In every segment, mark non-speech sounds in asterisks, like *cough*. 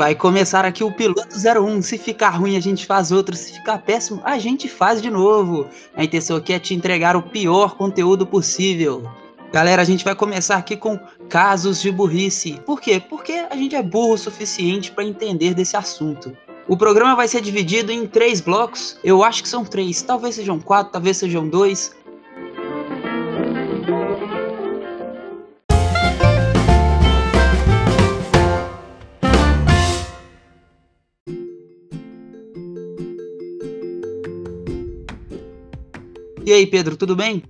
Vai começar aqui o piloto 01. Se ficar ruim, a gente faz outro. Se ficar péssimo, a gente faz de novo. A intenção aqui é te entregar o pior conteúdo possível. Galera, a gente vai começar aqui com casos de burrice. Por quê? Porque a gente é burro o suficiente para entender desse assunto. O programa vai ser dividido em três blocos. Eu acho que são três, talvez sejam quatro, talvez sejam dois. E aí, Pedro, tudo bem?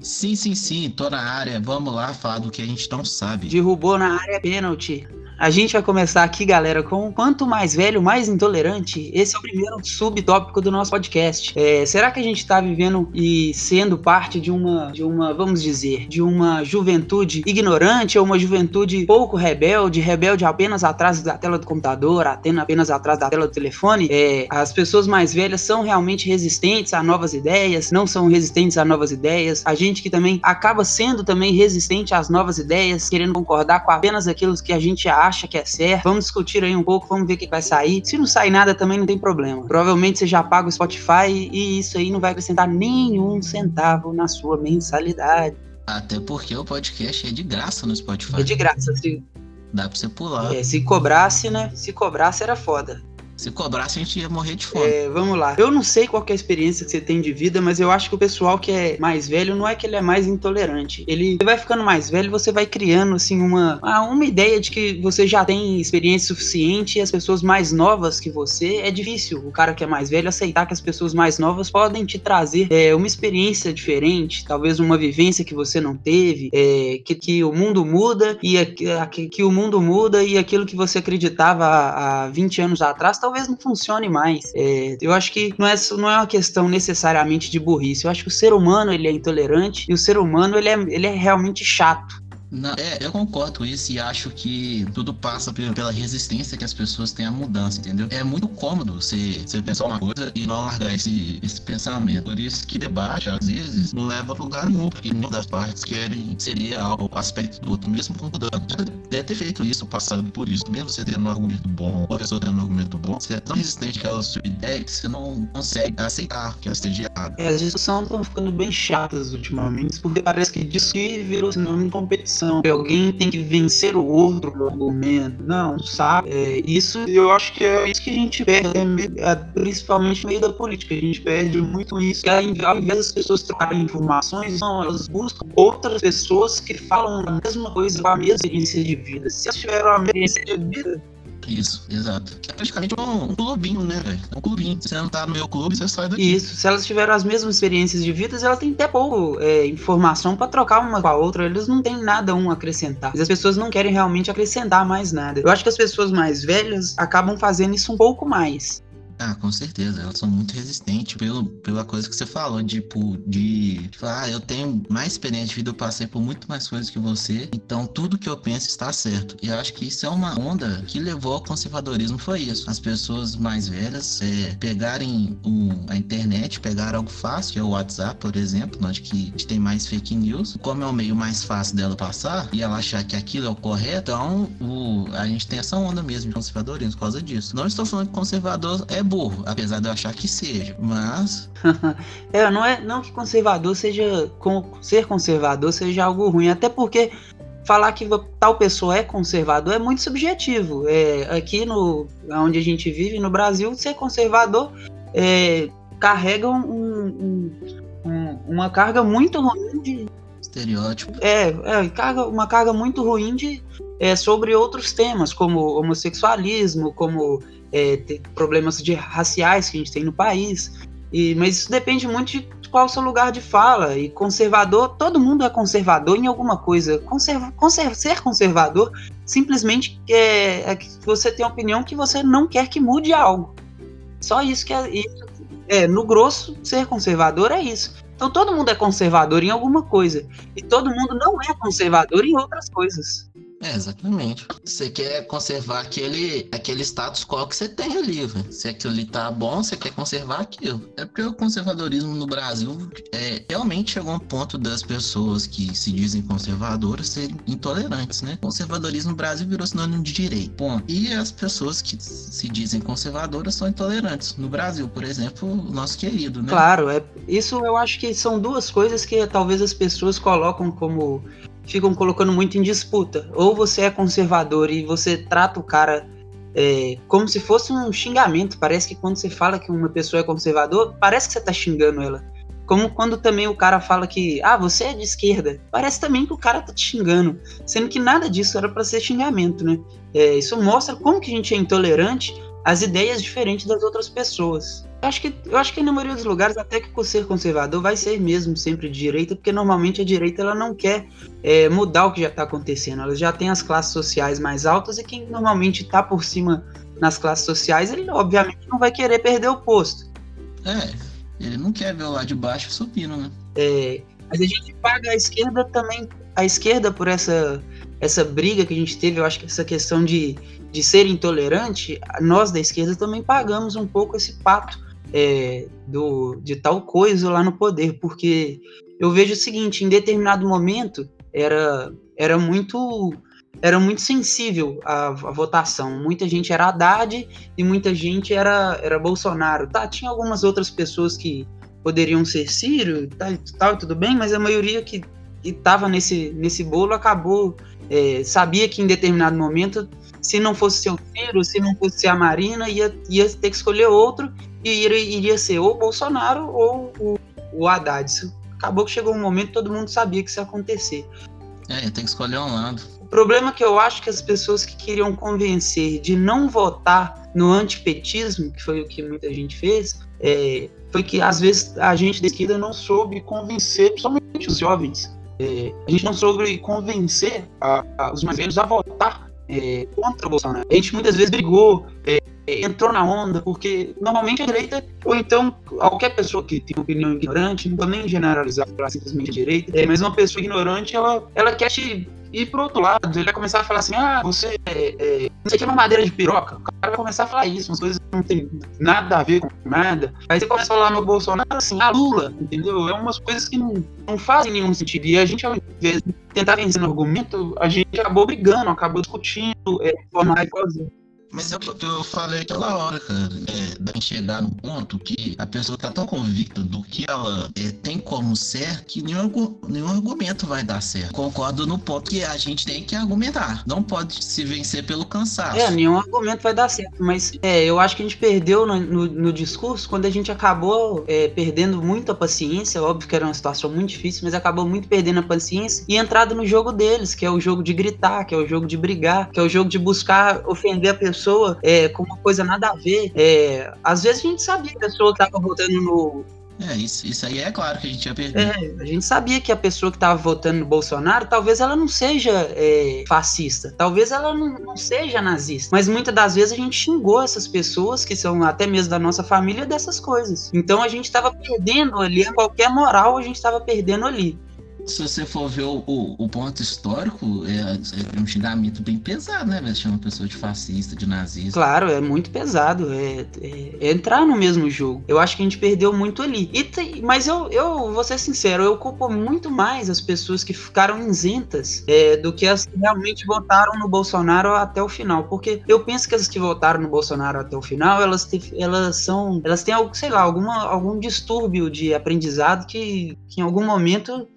Sim, sim, sim, tô na área. Vamos lá falar do que a gente não sabe. Derrubou na área pênalti. A gente vai começar aqui, galera, com quanto mais velho, mais intolerante. Esse é o primeiro subtópico do nosso podcast. É, será que a gente está vivendo e sendo parte de uma, de uma, vamos dizer, de uma juventude ignorante ou uma juventude pouco rebelde, rebelde apenas atrás da tela do computador, apenas atrás da tela do telefone? É, as pessoas mais velhas são realmente resistentes a novas ideias, não são resistentes a novas ideias. A gente que também acaba sendo também resistente às novas ideias, querendo concordar com apenas aquilo que a gente acha acha que é certo. Vamos discutir aí um pouco, vamos ver o que vai sair. Se não sair nada também não tem problema. Provavelmente você já paga o Spotify e isso aí não vai acrescentar nenhum centavo na sua mensalidade. Até porque o podcast é de graça no Spotify. É de graça, se... Dá pra você pular. É, se cobrasse, né? Se cobrasse era foda. Se cobrasse, a gente ia morrer de fome. É, vamos lá. Eu não sei qual é a experiência que você tem de vida, mas eu acho que o pessoal que é mais velho não é que ele é mais intolerante. Ele vai ficando mais velho, você vai criando, assim, uma, uma ideia de que você já tem experiência suficiente e as pessoas mais novas que você é difícil. O cara que é mais velho aceitar que as pessoas mais novas podem te trazer é, uma experiência diferente, talvez uma vivência que você não teve, é, que, que o mundo muda e a, a, que o mundo muda e aquilo que você acreditava há, há 20 anos atrás, talvez talvez não funcione mais. É, eu acho que não é, não é uma questão necessariamente de burrice. Eu acho que o ser humano ele é intolerante e o ser humano ele é, ele é realmente chato. É, eu concordo com isso e acho que tudo passa pela resistência que as pessoas têm à mudança, entendeu? É muito cômodo você, você pensar uma coisa e não largar esse, esse pensamento. Por isso que debate, às vezes, não leva a lugar nenhum, porque nenhuma das partes querem seria algo, aspecto do outro, mesmo concordando. Já deve ter feito isso, passado por isso. Mesmo você tendo um argumento bom, ou a pessoa tendo um argumento bom, você é tão resistente àquela sua ideia que você não consegue aceitar que ela esteja errada. É, as discussões estão ficando bem chatas ultimamente, porque parece que disso que virou sinônimo de competição que alguém tem que vencer o outro no argumento. Não, sabe? É, isso eu acho que é isso que a gente perde, é, principalmente no meio da política. A gente perde muito isso. Que ao invés das pessoas trocarem informações, não, elas buscam outras pessoas que falam a mesma coisa com a mesma experiência de vida. Se elas tiveram a mesma experiência de vida, isso, exato. É praticamente um, um clubinho, né, velho? É um clubinho. Você não tá no meu clube, você sai daqui. Isso, se elas tiveram as mesmas experiências de vida, elas têm até pouco é, informação para trocar uma com a outra. Eles não têm nada um a acrescentar. As pessoas não querem realmente acrescentar mais nada. Eu acho que as pessoas mais velhas acabam fazendo isso um pouco mais. Ah, com certeza. Elas são muito resistentes pelo, pela coisa que você falou, tipo, de, falar, ah, eu tenho mais experiência de vida, eu passei por muito mais coisas que você, então tudo que eu penso está certo. E eu acho que isso é uma onda que levou ao conservadorismo, foi isso. As pessoas mais velhas é, pegarem um, a internet, pegar algo fácil, que é o WhatsApp, por exemplo, onde que a gente tem mais fake news, como é o meio mais fácil dela passar, e ela achar que aquilo é o correto, então o, a gente tem essa onda mesmo de conservadorismo por causa disso. Não estou falando que conservador é burro, apesar de eu achar que seja, mas. *laughs* é, não é não que conservador seja. Com, ser conservador seja algo ruim, até porque falar que tal pessoa é conservador é muito subjetivo. É, aqui no onde a gente vive, no Brasil, ser conservador é, carrega um, um, um, uma carga muito ruim de. Estereótipo. É, é carga, uma carga muito ruim de, é, sobre outros temas, como homossexualismo, como é, problemas de raciais que a gente tem no país. E, mas isso depende muito de qual o seu lugar de fala. E conservador, todo mundo é conservador em alguma coisa. Conserva, conserva, ser conservador simplesmente é, é, que você tem a opinião que você não quer que mude algo. Só isso que é, é. No grosso, ser conservador é isso. Então todo mundo é conservador em alguma coisa. E todo mundo não é conservador em outras coisas. É, exatamente. Você quer conservar aquele, aquele status quo que você tem ali, velho. Se aquilo ali tá bom, você quer conservar aquilo. É porque o conservadorismo no Brasil é, realmente chegou a um ponto das pessoas que se dizem conservadoras serem intolerantes, né? Conservadorismo no Brasil virou sinônimo de direito. Bom, e as pessoas que se dizem conservadoras são intolerantes. No Brasil, por exemplo, o nosso querido, né? Claro, é, isso eu acho que são duas coisas que talvez as pessoas colocam como ficam colocando muito em disputa. Ou você é conservador e você trata o cara é, como se fosse um xingamento. Parece que quando você fala que uma pessoa é conservador, parece que você tá xingando ela. Como quando também o cara fala que, ah, você é de esquerda. Parece também que o cara tá te xingando. Sendo que nada disso era para ser xingamento, né? É, isso mostra como que a gente é intolerante às ideias diferentes das outras pessoas. Eu acho que, eu acho que na maioria dos lugares, até que por ser conservador, vai ser mesmo sempre de direita, porque normalmente a direita ela não quer é, mudar o que já está acontecendo. Ela já tem as classes sociais mais altas e quem normalmente está por cima nas classes sociais, ele obviamente não vai querer perder o posto. É, ele não quer ver o lado de baixo subindo, né? É, mas a gente paga a esquerda também, a esquerda por essa, essa briga que a gente teve, eu acho que essa questão de, de ser intolerante, nós da esquerda também pagamos um pouco esse pato é, do, de tal coisa lá no poder, porque eu vejo o seguinte, em determinado momento era, era muito era muito sensível a, votação. Muita gente era Haddad e muita gente era, era Bolsonaro. Tá, tinha algumas outras pessoas que poderiam ser Ciro tal, tal tudo bem, mas a maioria que estava nesse, nesse bolo acabou, é, sabia que em determinado momento, se não fosse ser o Ciro, se não fosse a Marina, ia, ia ter que escolher outro e iria, ser ou o Bolsonaro ou o, o Haddad. Isso acabou que chegou um momento todo mundo sabia que isso ia acontecer. É, tem que escolher um lado. O problema é que eu acho que as pessoas que queriam convencer de não votar no antipetismo, que foi o que muita gente fez, é, foi que às vezes a gente da esquerda não soube convencer, principalmente os jovens, é, a gente não soube convencer a, a, os mais velhos a votar é, contra o Bolsonaro. A gente muitas vezes brigou, é, entrou na onda, porque normalmente a direita, ou então qualquer pessoa que tem opinião ignorante, não vou nem generalizar para simplesmente a direita, é, mas uma pessoa ignorante, ela, ela quer te ir pro outro lado, ele vai começar a falar assim, ah, você é, é, isso aqui é uma madeira de piroca. O cara vai começar a falar isso, umas coisas que não tem nada a ver com nada. Aí você começa a falar no Bolsonaro assim, a ah, Lula, entendeu? É umas coisas que não, não fazem nenhum sentido. E a gente, ao invés de tentar vencer no argumento, a gente acabou brigando, acabou discutindo, é, forma raivosa. Mas é o que eu falei aquela hora, cara. É, da gente chegar no ponto que a pessoa tá tão convicta do que ela é, tem como ser que nenhum, nenhum argumento vai dar certo. Concordo no ponto que a gente tem que argumentar. Não pode se vencer pelo cansaço. É, nenhum argumento vai dar certo. Mas é, eu acho que a gente perdeu no, no, no discurso quando a gente acabou é, perdendo muito a paciência. Óbvio que era uma situação muito difícil, mas acabou muito perdendo a paciência e entrado no jogo deles, que é o jogo de gritar, que é o jogo de brigar, que é o jogo de buscar ofender a pessoa pessoa é, com uma coisa nada a ver. É, às vezes a gente sabia que a pessoa estava votando no, é, isso, isso aí é claro que a gente ia perder. É, a gente sabia que a pessoa que estava votando no Bolsonaro, talvez ela não seja é, fascista, talvez ela não, não, seja nazista, mas muitas das vezes a gente xingou essas pessoas, que são até mesmo da nossa família, dessas coisas. Então a gente estava perdendo ali, qualquer moral a gente estava perdendo ali se você for ver o, o, ponto histórico, é, é, um xingamento bem pesado, né? Você chama uma pessoa de fascista, de nazista. Claro, é muito pesado. É, é, entrar no mesmo jogo. Eu acho que a gente perdeu muito ali. Tem, mas eu, eu vou ser sincero, eu culpo muito mais as pessoas que ficaram isentas é, do que as que realmente votaram no Bolsonaro até o final. Porque eu penso que as que votaram no Bolsonaro até o final, elas, te, elas são. Elas têm, sei lá, alguma, algum distúrbio de aprendizado que, que em algum momento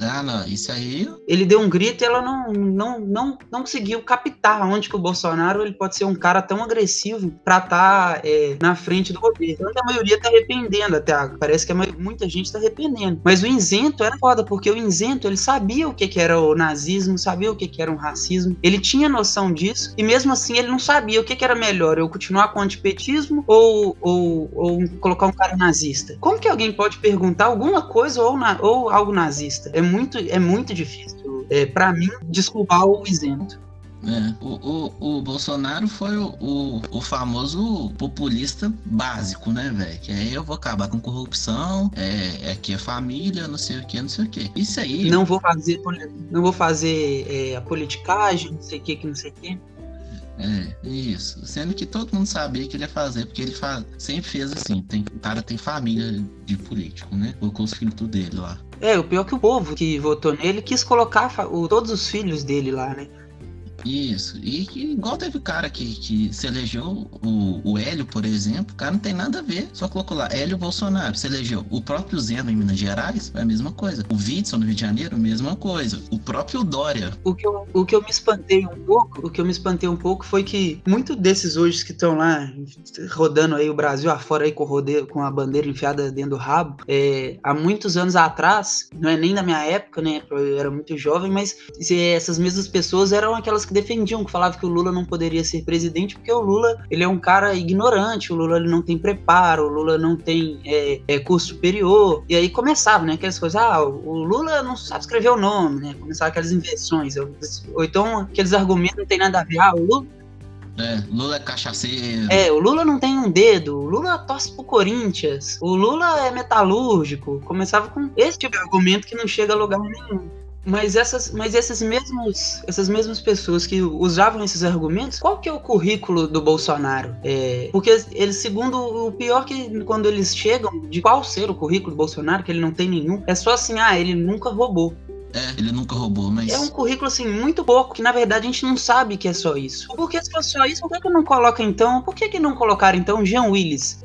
ah, não, isso aí. Ele deu um grito e ela não, não, não, não conseguiu captar onde que o Bolsonaro ele pode ser um cara tão agressivo para estar tá, é, na frente do governo. Então a maioria tá arrependendo até. Parece que muita gente tá arrependendo. Mas o isento era foda, porque o isento ele sabia o que, que era o nazismo, sabia o que, que era um racismo. Ele tinha noção disso e mesmo assim ele não sabia o que, que era melhor, eu continuar com o antipetismo ou, ou, ou colocar um cara nazista. Como que alguém pode perguntar alguma coisa ou, na, ou algo nazista? É muito, é muito difícil, é, para mim, desculpar o isento. É, o, o, o Bolsonaro foi o, o, o famoso populista básico, né, velho? Que aí eu vou acabar com corrupção, é, é que é família, não sei o que, não sei o que. Isso aí. Não vou fazer, não vou fazer é, a politicagem, não sei o que, que não sei o que. É, isso. Sendo que todo mundo sabia que ele ia fazer, porque ele faz, sempre fez assim. Tem, o cara tem família de político, né? Colocou os filhos dele lá. É, o pior é que o povo que votou nele quis colocar o, todos os filhos dele lá, né? Isso. E que, igual teve cara que, que se elegeu, o, o Hélio, por exemplo, o cara não tem nada a ver. Só colocou lá, Hélio Bolsonaro. Se elegeu o próprio Zeno em Minas Gerais, foi a mesma coisa. O Witson no Rio de Janeiro, mesma coisa. O próprio Dória. O que eu, o que eu me espantei um pouco, o que eu me espantei um pouco foi que muitos desses hoje que estão lá rodando aí o Brasil afora aí com, rodeio, com a bandeira enfiada dentro do rabo, é, há muitos anos atrás, não é nem da minha época, né? Eu era muito jovem, mas essas mesmas pessoas eram aquelas que defendiam, que falavam que o Lula não poderia ser presidente porque o Lula ele é um cara ignorante, o Lula ele não tem preparo, o Lula não tem é, é, curso superior. E aí começava, né? Aquelas coisas, ah, o Lula não sabe escrever o nome, né? Começava aquelas invenções. Ou então aqueles argumentos não tem nada a ver. Ah, o Lula é, Lula é cachaceiro. É, o Lula não tem um dedo. O Lula torce pro Corinthians. O Lula é metalúrgico. Começava com esse tipo de argumento que não chega a lugar nenhum. Mas essas, mas esses mesmos, essas mesmas pessoas que usavam esses argumentos, qual que é o currículo do Bolsonaro? É, porque eles, segundo o pior que quando eles chegam de qual ser o currículo do Bolsonaro, que ele não tem nenhum, é só assim, ah, ele nunca roubou. É, ele nunca roubou, mas. É um currículo, assim, muito pouco, que na verdade a gente não sabe que é só isso. Porque se for só isso, por que, que não coloca então? Por que, que não colocaram então Jean Willis?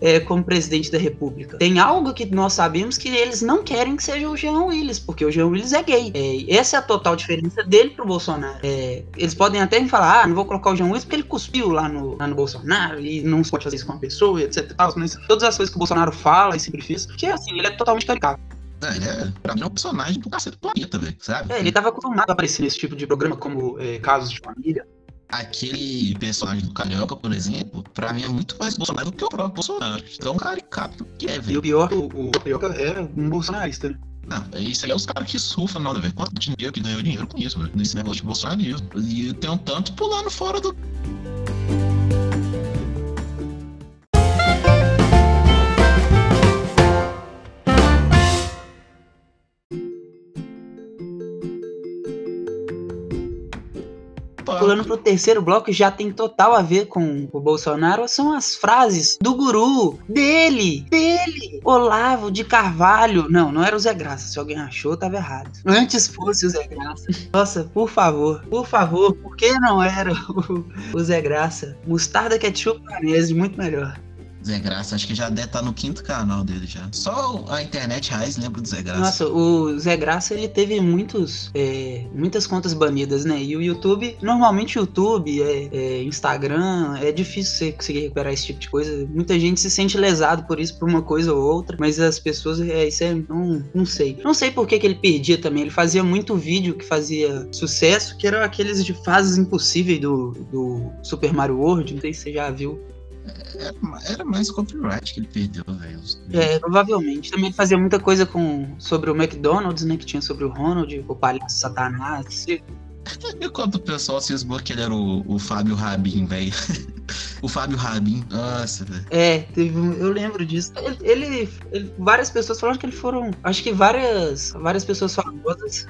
É. é. como presidente da República. Tem algo que nós sabemos que eles não querem que seja o Jean Willis, porque o Jean Willis é gay. É, essa é a total diferença dele pro Bolsonaro. É, eles podem até me falar, ah, não vou colocar o Jean Willis porque ele cuspiu lá no, lá no Bolsonaro e não se pode fazer isso com uma pessoa, etc. Mas todas as coisas que o Bolsonaro fala e sempre fez, que assim, ele é totalmente caricato. É, ele é, pra mim, é um personagem do cacete do planeta, velho, sabe? É, ele tava acostumado a aparecer nesse tipo de programa como é, Casos de Família. Aquele personagem do Carioca, por exemplo, pra mim é muito mais Bolsonaro do que o próprio Bolsonaro. Então, caricato que é, velho. E o pior, o, o Carioca é um bolsonarista, né? Não, isso aí é os caras que surfam, nada, velho. Quanto dinheiro que ganhou dinheiro com isso, velho? Nesse negócio de bolsonarismo. E tem um tanto pulando fora do. Pulando pro terceiro bloco, já tem total a ver com o Bolsonaro, são as frases do guru, dele, dele, Olavo de Carvalho. Não, não era o Zé Graça. Se alguém achou, tava errado. Antes fosse o Zé Graça. Nossa, por favor, por favor, por que não era o, o Zé Graça? Mostarda, ketchup, maionese, muito melhor. Zé Graça, acho que já deve estar tá no quinto canal dele já. Só a internet raiz lembra do Zé Graça. Nossa, o Zé Graça ele teve muitos, é, muitas contas banidas, né? E o YouTube, normalmente o YouTube, é, é, Instagram, é difícil você conseguir recuperar esse tipo de coisa. Muita gente se sente lesado por isso, por uma coisa ou outra, mas as pessoas, é, isso é, não, não sei. Não sei por que, que ele perdia também. Ele fazia muito vídeo que fazia sucesso, que eram aqueles de fases impossíveis do, do Super Mario World. Não sei se você já viu. Era, mais copyright que ele perdeu, velho. É, provavelmente. Também ele fazia muita coisa com, sobre o McDonald's, né? Que tinha sobre o Ronald, o palhaço Satanás. *laughs* E quando o pessoal se esmou que ele era o, o Fábio Rabin, velho. *laughs* o Fábio Rabin, nossa, velho. É, teve eu lembro disso. Ele, ele, ele, várias pessoas falaram que ele foram. Acho que várias, várias pessoas famosas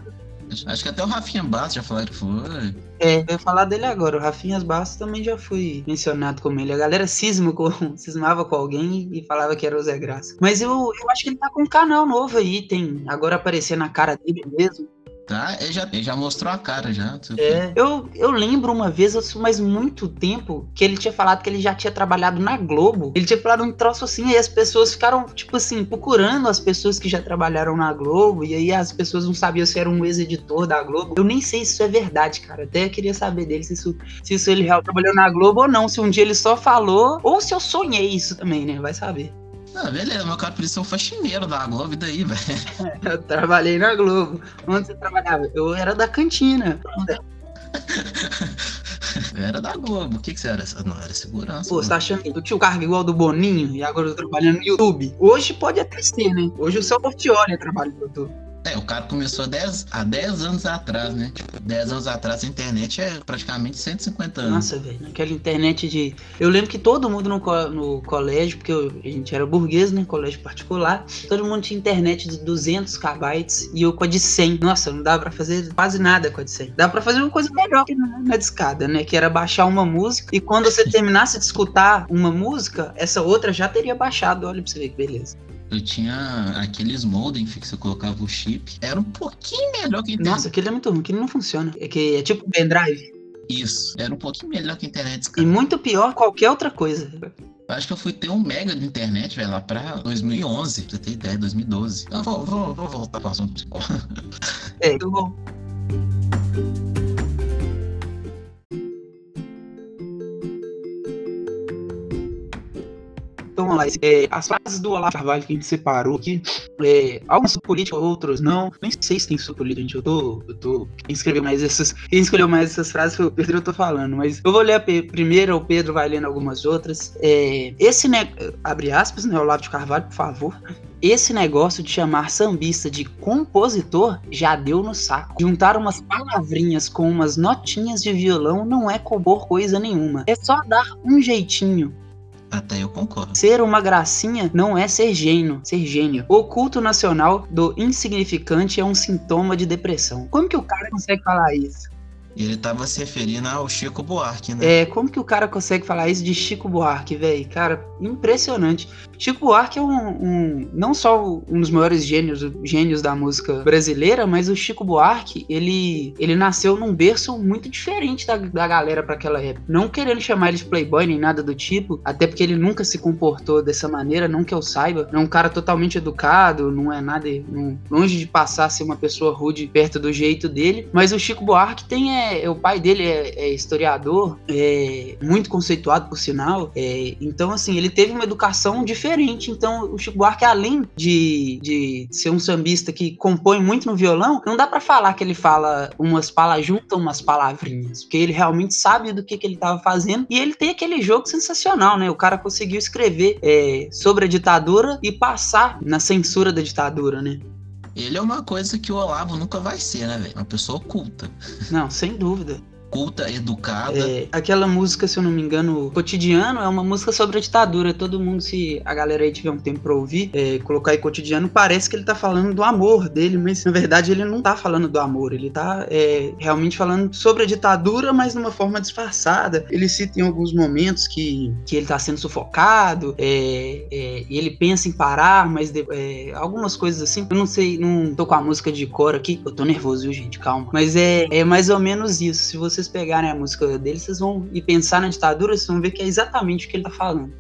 Acho que até o Rafinha Bastos já falou que foi. É, eu ia falar dele agora. O Rafinha Bastos também já foi mencionado como ele. A galera cisma com, *laughs* cismava com alguém e falava que era o Zé Graça. Mas eu, eu acho que ele tá com um canal novo aí, tem agora aparecer na cara dele mesmo. Tá, ele já, ele já mostrou a cara já. É, eu, eu lembro uma vez, mas muito tempo, que ele tinha falado que ele já tinha trabalhado na Globo. Ele tinha falado um troço assim, e as pessoas ficaram, tipo assim, procurando as pessoas que já trabalharam na Globo, e aí as pessoas não sabiam se era um ex-editor da Globo. Eu nem sei se isso é verdade, cara. Até queria saber dele se isso, se isso ele realmente trabalhou na Globo ou não. Se um dia ele só falou, ou se eu sonhei isso também, né? Vai saber. Ah, beleza, meu cara podia ser um faxineiro da Globo, e daí, *laughs* velho? eu trabalhei na Globo. Onde você trabalhava? Eu era da cantina. era da Globo. O que, que você era? Não, era segurança. Pô, você tá achando que eu tinha o cargo igual do Boninho e agora eu tô trabalhando no YouTube? Hoje pode até ser, né? Hoje o seu Portioli trabalha no YouTube. É, o cara começou 10, há 10 anos atrás, né? Tipo, 10 anos atrás a internet é praticamente 150 anos. Nossa, velho, naquela internet de. Eu lembro que todo mundo no, co... no colégio, porque eu... a gente era burguês, né? Colégio particular, todo mundo tinha internet de 200 KB e eu com a de 100. Nossa, não dava pra fazer quase nada com a de 100. Dava pra fazer uma coisa melhor que na, na né? Que era baixar uma música e quando você terminasse de escutar uma música, essa outra já teria baixado. Olha pra você ver que beleza. Eu tinha aqueles modem que você colocava o chip. Era um pouquinho melhor que a internet. Nossa, aquele é muito ruim, aquele não funciona. É que é tipo pendrive. Isso. Era um pouquinho melhor que a internet. E muito pior qualquer outra coisa. Eu acho que eu fui ter um mega de internet, velho, lá pra 2011. Pra você ter ideia, 2012. Eu vou, vou, vou voltar pro assunto. é, muito bom. Vamos lá, é, as frases do Olavo Carvalho que a gente separou aqui, é, algumas são políticas, outras não. Nem sei se tem política, gente. Eu tô. Eu tô. Quem escreveu mais essas. Quem escolheu mais essas frases foi o Pedro, eu tô falando. Mas eu vou ler a primeira, o Pedro vai lendo algumas outras. É, esse, né, abre aspas, né, Olavo de Carvalho, por favor. Esse negócio de chamar sambista de compositor já deu no saco. Juntar umas palavrinhas com umas notinhas de violão não é compor coisa nenhuma. É só dar um jeitinho. Até eu concordo. Ser uma gracinha não é ser gênio, ser gênio. O culto nacional do insignificante é um sintoma de depressão. Como que o cara consegue falar isso? Ele tava se referindo ao Chico Buarque, né? É, como que o cara consegue falar isso de Chico Buarque, velho? Cara, impressionante. Chico Buarque é um, um, não só um dos maiores gênios, gênios da música brasileira, mas o Chico Buarque, ele, ele nasceu num berço muito diferente da, da galera para aquela época. Não querendo chamar ele de playboy nem nada do tipo, até porque ele nunca se comportou dessa maneira, não que eu saiba. É um cara totalmente educado, não é nada, não, longe de passar a ser uma pessoa rude perto do jeito dele. Mas o Chico Buarque tem é, é, o pai dele é, é historiador, é, muito conceituado por sinal. É, então, assim, ele teve uma educação diferente. Então, o Chico Buarque, além de, de ser um sambista que compõe muito no violão, não dá para falar que ele fala umas palavras, umas palavrinhas, porque ele realmente sabe do que, que ele estava fazendo. E ele tem aquele jogo sensacional, né? O cara conseguiu escrever é, sobre a ditadura e passar na censura da ditadura, né? Ele é uma coisa que o Olavo nunca vai ser, né, velho? Uma pessoa culta. Não, sem dúvida culta, educada. É, aquela música, se eu não me engano, Cotidiano, é uma música sobre a ditadura. Todo mundo, se a galera aí tiver um tempo pra ouvir, é, colocar aí Cotidiano, parece que ele tá falando do amor dele, mas na verdade ele não tá falando do amor, ele tá é, realmente falando sobre a ditadura, mas de uma forma disfarçada. Ele cita em alguns momentos que, que ele tá sendo sufocado, é, é, e ele pensa em parar, mas de, é, algumas coisas assim. Eu não sei, não tô com a música de cor aqui, eu tô nervoso, viu, gente? Calma. Mas é, é mais ou menos isso. Se você vocês pegarem a música dele, vocês vão e pensar na ditadura, vocês vão ver que é exatamente o que ele tá falando.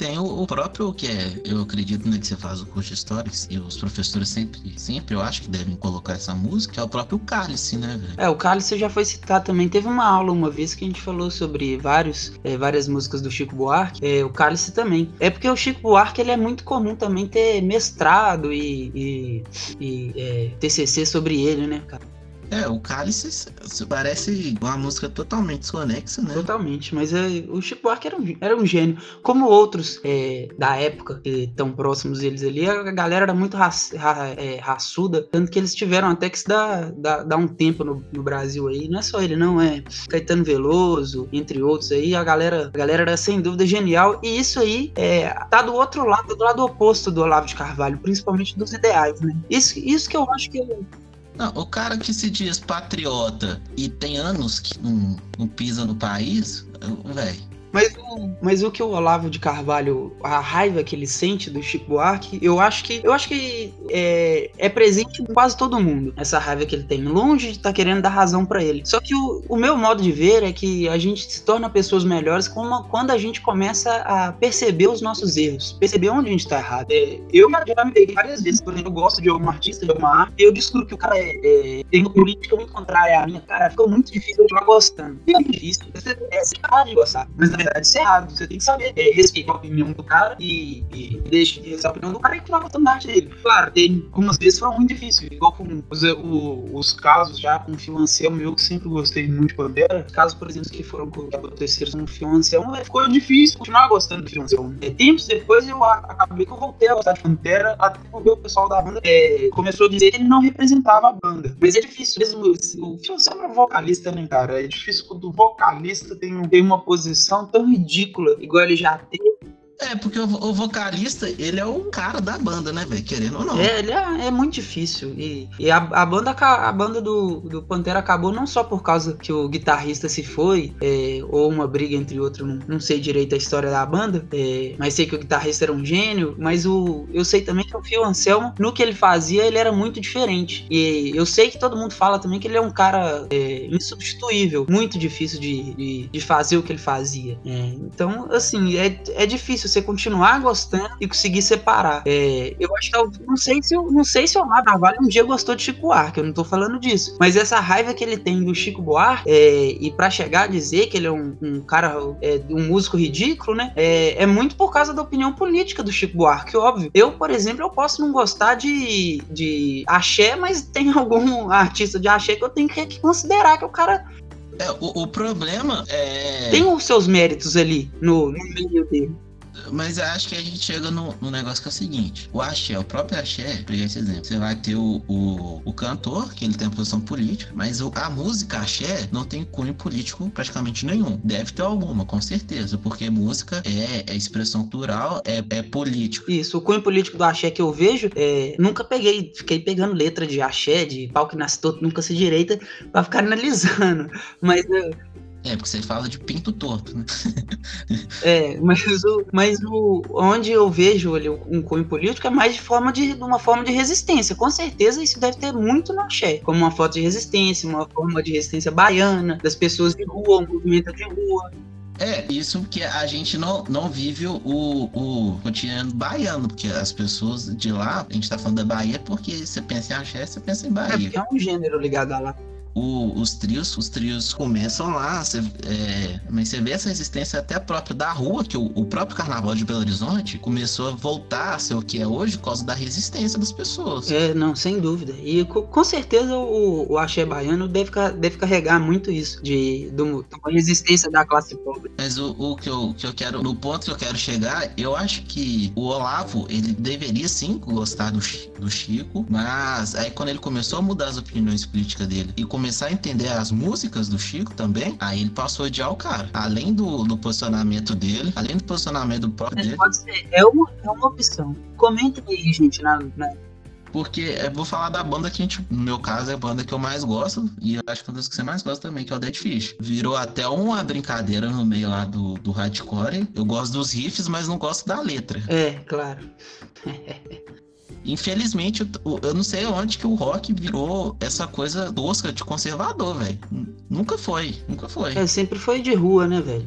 Tem o, próprio que é, eu acredito né, que você faz o curso de histórias e os professores sempre, sempre eu acho que devem colocar essa música, é o próprio Cálice, né, velho? É, o Cálice já foi citado também. Teve uma aula uma vez que a gente falou sobre vários, é, várias músicas do Chico Buarque, é, o Cálice também. É porque o Chico Buarque ele é muito comum também ter mestrado e, e, e é, TCC sobre ele, né, cara? É, o Cálice parece uma música totalmente desconexa, né? Totalmente, mas é, o Chico Buarque era um, era um gênio. Como outros é, da época, que tão próximos deles ali, a galera era muito ra, ra, é, raçuda, tanto que eles tiveram até que se dar, dar, dar um tempo no, no, Brasil aí. Não é só ele, não, é Caetano Veloso, entre outros aí. A galera, a galera era sem dúvida genial. E isso aí é, tá do outro lado, do lado oposto do Olavo de Carvalho, principalmente dos ideais, né? Isso, isso que eu acho que não, o cara que se diz patriota e tem anos que não, não pisa no país, velho, mas o, mas o que o Olavo de Carvalho, a raiva que ele sente do Chico Buarque, eu acho que eu acho que é, é presente em quase todo mundo, essa raiva que ele tem, longe de estar tá querendo dar razão para ele. Só que o, o meu modo de ver é que a gente se torna pessoas melhores quando a gente começa a perceber os nossos erros, perceber onde a gente tá errado. É, eu já me peguei várias vezes, por exemplo, eu gosto de algum artista, de alguma arte, eu descubro que o cara é, é, tem uma política muito contrária à minha, cara, ficou muito difícil eu gostando. É difícil, você é, você de gostar. Mas verdade, isso é errado. Você tem que saber é, respeitar a opinião do cara e, e deixar de a opinião do cara e continuar gostando da arte dele. Claro, tem algumas vezes foram muito difíceis, igual com os, o, os casos já com o Fio Anselmo, eu que sempre gostei muito de Pantera. Casos, por exemplo, que foram aconteceram com o Fio Anselmo, ficou difícil continuar gostando do Fio Anselmo. É, tempos depois eu acabei que eu voltei a gostar de Pantera, até porque o pessoal da banda é, começou a dizer que ele não representava a banda. Mas é difícil mesmo. O Fio Anselmo é vocalista, né, cara? É difícil quando o vocalista tem, tem uma posição tão ridícula, igual ele já teve é, porque o, o, vocalista, ele é o cara da banda, né, velho? Querendo ou não. É, ele é, é muito difícil. E, e a, a, banda, a banda do, do Pantera acabou não só por causa que o guitarrista se foi, é, ou uma briga entre outros, não, não sei direito a história da banda, é, mas sei que o guitarrista era um gênio, mas o, eu sei também que o Phil Anselmo, no que ele fazia, ele era muito diferente. E eu sei que todo mundo fala também que ele é um cara é, insubstituível, muito difícil de, de, de, fazer o que ele fazia. É, então, assim, é, é difícil você continuar gostando e conseguir separar. É, eu acho que eu não sei se eu não sei se o Omar Carvalho um dia gostou de Chico Buarque, eu não tô falando disso. Mas essa raiva que ele tem do Chico Buarque é, e para chegar a dizer que ele é um, um cara, é, um músico ridículo, né? É, é, muito por causa da opinião política do Chico Buarque, óbvio. Eu, por exemplo, eu posso não gostar de, de axé, mas tem *laughs* algum artista de axé que eu tenho que considerar que o cara é, o, o, problema é. Tem os seus méritos ali no, no meio dele. Mas acho que a gente chega no, no negócio que é o seguinte: o axé, o próprio axé, pegar esse exemplo, você vai ter o, o, o cantor, que ele tem a posição política, mas o, a música axé não tem cunho político praticamente nenhum. Deve ter alguma, com certeza, porque música é, é expressão cultural, é, é político. Isso, o cunho político do axé que eu vejo, é, nunca peguei, fiquei pegando letra de axé, de pau que nasce todo, nunca se direita, pra ficar analisando. *laughs* Mas eu, é, porque você fala de pinto torto, né? *laughs* é, mas, o, mas o, onde eu vejo ali um cunho político é mais de forma de, uma forma de resistência. Com certeza isso deve ter muito no axé, como uma foto de resistência, uma forma de resistência baiana, das pessoas de rua, um movimento de rua. É, isso que a gente não, não vive o, o cotidiano baiano, porque as pessoas de lá, a gente tá falando da Bahia porque você pensa em axé, você pensa em Bahia. É, porque é um gênero ligado a lá o, os trios, os trios começam lá, cê, é, mas você vê essa resistência até própria da rua, que o, o, próprio carnaval de Belo Horizonte começou a voltar a ser o que é hoje por causa da resistência das pessoas. É, não, sem dúvida. E com, com certeza o, o axé baiano deve, deve carregar muito isso, de, do, uma resistência da classe pobre. Mas o, o que, eu, que eu quero, no ponto que eu quero chegar, eu acho que o Olavo, ele deveria sim gostar do, do Chico, mas aí quando ele começou a mudar as opiniões políticas dele e começar a entender as músicas do Chico também, aí ele passou a odiar o cara. Além do, do posicionamento dele, além do posicionamento do próprio dele. Pode ser, é uma, é uma opção. Comentem aí, gente, na, na... Porque eu vou falar da banda que a gente, no meu caso, é a banda que eu mais gosto, e eu acho que é uma das que você mais gosta também, que é o Dead Fish. Virou até uma brincadeira no meio lá do, do hardcore. Eu gosto dos riffs, mas não gosto da letra. É, claro. *laughs* Infelizmente, eu, eu não sei onde que o rock virou essa coisa tosca de conservador, velho. Nunca foi, nunca foi. É, sempre foi de rua, né, velho?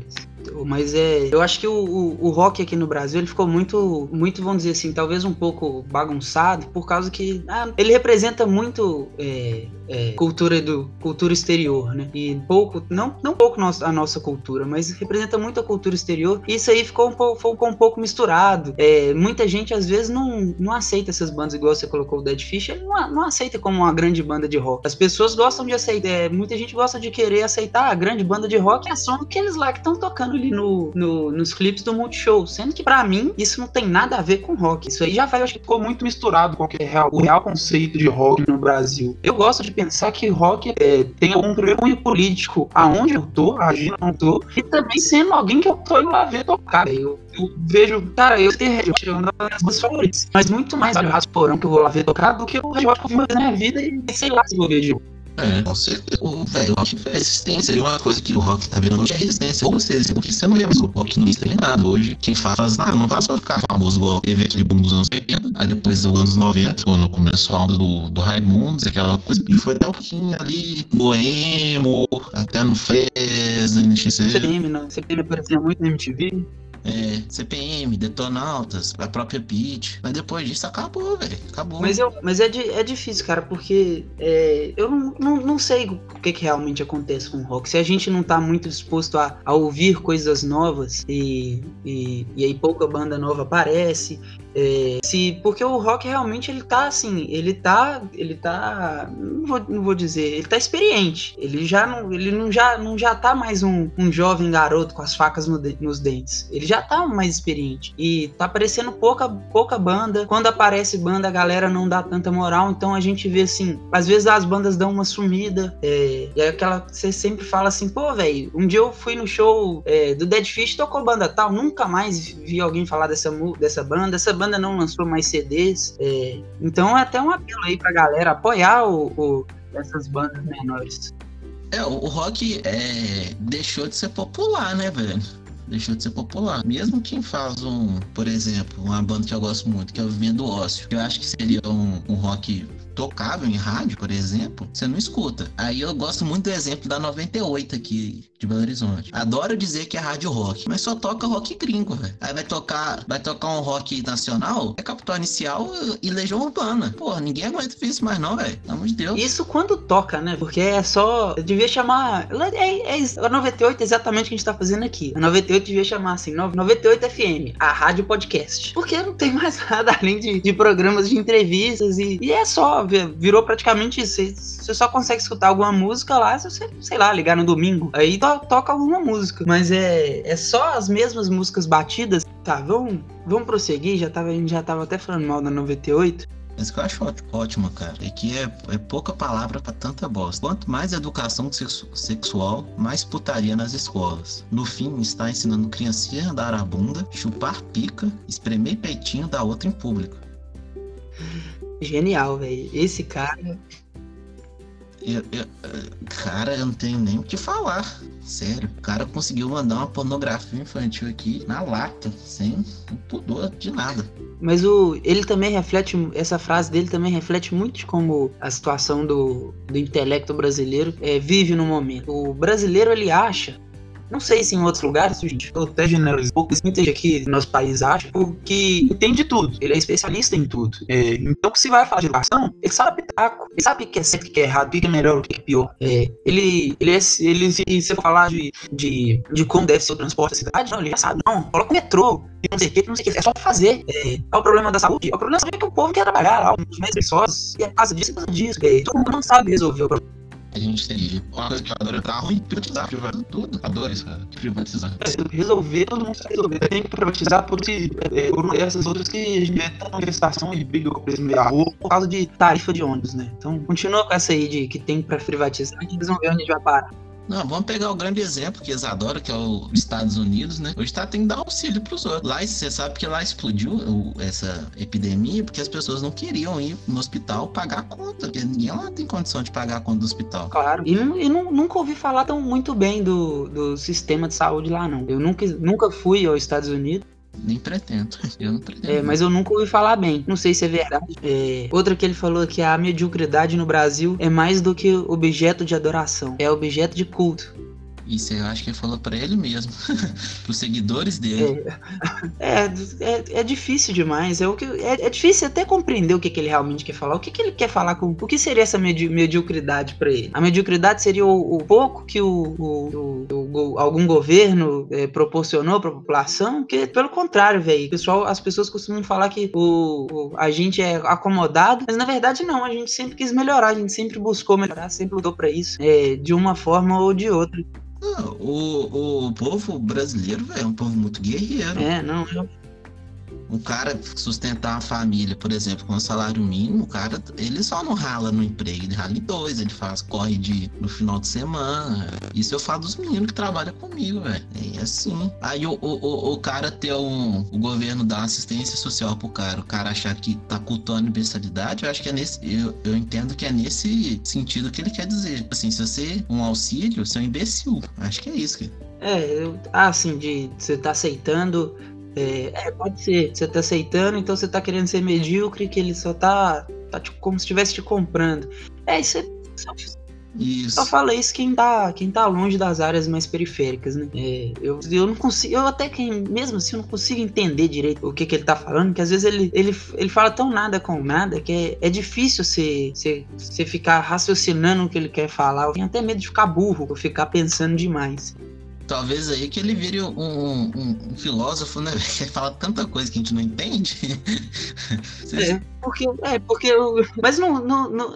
Mas é. Eu acho que o, o, o, rock aqui no Brasil ele ficou muito, muito, vamos dizer assim, talvez um pouco bagunçado, por causa que ah, ele representa muito é, é, cultura do cultura exterior, né? E pouco, não, não pouco a nossa cultura, mas representa muito a cultura exterior. E isso aí ficou um pouco, ficou um pouco misturado. É, muita gente às vezes não, não aceita essas bandas, igual você colocou o Dead Fish, ele não, não aceita como uma grande banda de rock. As pessoas gostam de aceitar, é, muita gente gosta de querer aceitar a grande banda de rock é só aqueles lá que estão tocando ali no, no, nos clipes do Multishow. Sendo que, para mim, isso não tem nada a ver com rock. Isso aí já vai, acho que ficou muito misturado com o, é real, o real conceito de rock no Brasil. Eu gosto de pensar que rock é, tem algum cunho político aonde eu tô, agindo não tô, e também sendo alguém que eu tô indo lá ver tocar. Eu, eu vejo, cara, eu tenho Red Hot, uma das minhas favoritas, mas muito mais o Porão que eu vou lá ver tocar do que o Red Hot que eu vi uma vez na minha vida e sei lá se vou ver de. É, com certeza. O, velho, o rock é resistência. E uma coisa que o rock tá vendo hoje é resistência. Ou seja, porque você não vê mais o rock no Insta nem nada. Hoje, quem faz, ah, não vai só ficar famoso igual evento de boom dos anos 80. Aí depois dos anos 90, quando começou a onda do, do Raimundos, aquela coisa. E foi até um pouquinho ali, boemo, até no Fresno, NXC. CPM, não. CPM aparecia muito na MTV. É, CPM, Detonautas, a própria Beat. Mas depois disso acabou, velho. Acabou. Mas, eu, mas é, é difícil, cara, porque é, eu não, não, não sei o que, que realmente acontece com o rock. Se a gente não tá muito disposto a, a ouvir coisas novas e, e, e aí pouca banda nova aparece, é, se, porque o rock realmente ele tá assim, ele tá, ele tá, não vou, não vou dizer, ele tá experiente. Ele já não, ele não já, não já tá mais um, um jovem garoto com as facas no, nos dentes. Ele já tá mais experiente e tá aparecendo pouca, pouca banda. Quando aparece banda, a galera não dá tanta moral. Então a gente vê assim, às vezes as bandas dão uma sumida é, e é aquela você sempre fala assim, pô, velho, um dia eu fui no show é, do Dead Fish tocou banda tal, nunca mais vi alguém falar dessa dessa banda. Essa banda não lançou mais CDs. É, então é até um apelo aí pra galera apoiar o, o essas bandas menores. É, o rock é, deixou de ser popular, né, velho? Deixou de ser popular. Mesmo quem faz um, por exemplo, uma banda que eu gosto muito, que é o Vivendo Ócio, eu acho que seria um, um rock tocável em rádio, por exemplo, você não escuta. Aí eu gosto muito do exemplo da 98 aqui de Belo Horizonte. Adoro dizer que é rádio rock, mas só toca rock gringo, velho. Aí vai tocar, vai tocar um rock nacional, é Capital Inicial e Legião Urbana. Porra, ninguém aguenta isso mais não, velho. Pelo amor de Deus. Isso quando toca, né? Porque é só, eu devia chamar, é, é, a 98 é exatamente o que a gente tá fazendo aqui. A 98 devia chamar assim, 98 FM, a rádio podcast. Porque não tem mais *laughs* nada além de, de programas de entrevistas e, e é só virou praticamente isso. Você só consegue escutar alguma música lá se você, sei lá, ligar no domingo. Aí to, toca alguma música. Mas é, é só as mesmas músicas batidas. Tá, vamos, vamos prosseguir. Já tava, a gente já tava até falando mal da 98. Isso que eu acho ótimo, cara. É que é, é pouca palavra para tanta bosta. Quanto mais educação sexu sexual, mais putaria nas escolas. No fim, está ensinando criancinha a andar a bunda, chupar pica, espremer peitinho da outra em público genial, velho. Esse cara. Eu, eu, cara, eu não tenho nem o que falar. Sério, o cara conseguiu mandar uma pornografia infantil aqui na lata, sem pudor de nada. Mas o, ele também reflete, essa frase dele também reflete muito como a situação do, do intelecto brasileiro é, vive no momento. O brasileiro ele acha não sei se em outros lugares, gente, eu até generalizo um pouco, muita gente aqui no nosso país acha que entende tudo, ele é especialista em tudo. É, então, se vai falar de educação, ele sabe pitaco, ele sabe o que é certo, o que é errado, o que é melhor, o que é pior. É, ele, ele, é, ele, se você falar de, de, de como deve ser o transporte da cidade, não, ele já sabe, não, coloca o metrô, não sei o que, não sei o que, é só fazer. É, é o problema da saúde, é o problema é que o povo quer trabalhar lá, mais preguiçosos, e é por causa disso, por causa disso, é, todo mundo não sabe resolver o problema a gente tem uma coisa adoro carro e privatizar, privatizar tudo. Adoro isso, cara. Privatizar. É, resolver, todo mundo resolver. Tem que privatizar por, é, por essas outras que a gente vê tanta manifestação e briga com o preço meio rua por causa de tarifa de ônibus, né? Então continua com essa aí de que tem pra privatizar e eles vão ver onde a gente vai parar. Não, vamos pegar o grande exemplo que eles adoram, que é os Estados Unidos, né? O Estado tem que dar auxílio para os outros. Lá, você sabe que lá explodiu essa epidemia porque as pessoas não queriam ir no hospital pagar a conta. Porque ninguém lá tem condição de pagar a conta do hospital. Claro. E, e não, nunca ouvi falar tão muito bem do, do sistema de saúde lá, não. Eu nunca, nunca fui aos Estados Unidos. Nem pretendo. Eu não pretendo. É, mas eu nunca ouvi falar bem. Não sei se é verdade. É, outra que ele falou que a mediocridade no Brasil é mais do que objeto de adoração. É objeto de culto. Isso eu acho que ele falou para ele mesmo, *laughs* pros seguidores dele. É, é, é, é, difícil demais. É, o que, é, é difícil até compreender o que, que ele realmente quer falar. O que, que ele quer falar com. O que seria essa medi mediocridade para ele? A mediocridade seria o, o pouco que o, o, o algum governo é, proporcionou para a população? Que, pelo contrário, velho. Pessoal, as pessoas costumam falar que o, a gente é acomodado, mas na verdade não. A gente sempre quis melhorar, a gente sempre buscou melhorar, sempre lutou para isso, é, de uma forma ou de outra. Não, o, o povo brasileiro véio, é um povo muito guerreiro. É, não, eu, um cara sustentar a família, por exemplo, com o salário mínimo, o cara, ele só não rala no emprego, ele rala em dois, ele faz, corre de, no final de semana. Isso eu falo dos meninos que trabalham comigo, velho. É assim. Aí o, o, o cara ter um. O governo dar assistência social pro cara, o cara achar que tá cultuando universalidade, eu acho que é nesse. Eu, eu entendo que é nesse sentido que ele quer dizer. Tipo assim, se você um auxílio, você é um imbecil. Acho que é isso, cara. É, eu, ah, assim, de você tá aceitando é, é, pode ser. Você tá aceitando, então você tá querendo ser medíocre, que ele só tá, tá tipo, como se estivesse te comprando. É, isso é, Isso. Só fala isso quem tá, quem tá longe das áreas mais periféricas, né? É, eu, eu não consigo, eu até que mesmo assim eu não consigo entender direito o que, que ele tá falando, que às vezes ele, ele, ele fala tão nada com nada que é, é difícil você, você, você ficar raciocinando o que ele quer falar. Eu tenho até medo de ficar burro, ou ficar pensando demais. Talvez aí que ele vire um, um, um filósofo, né? *laughs* Que fala tanta coisa que a gente não entende. *laughs* é, porque, é, porque eu, mas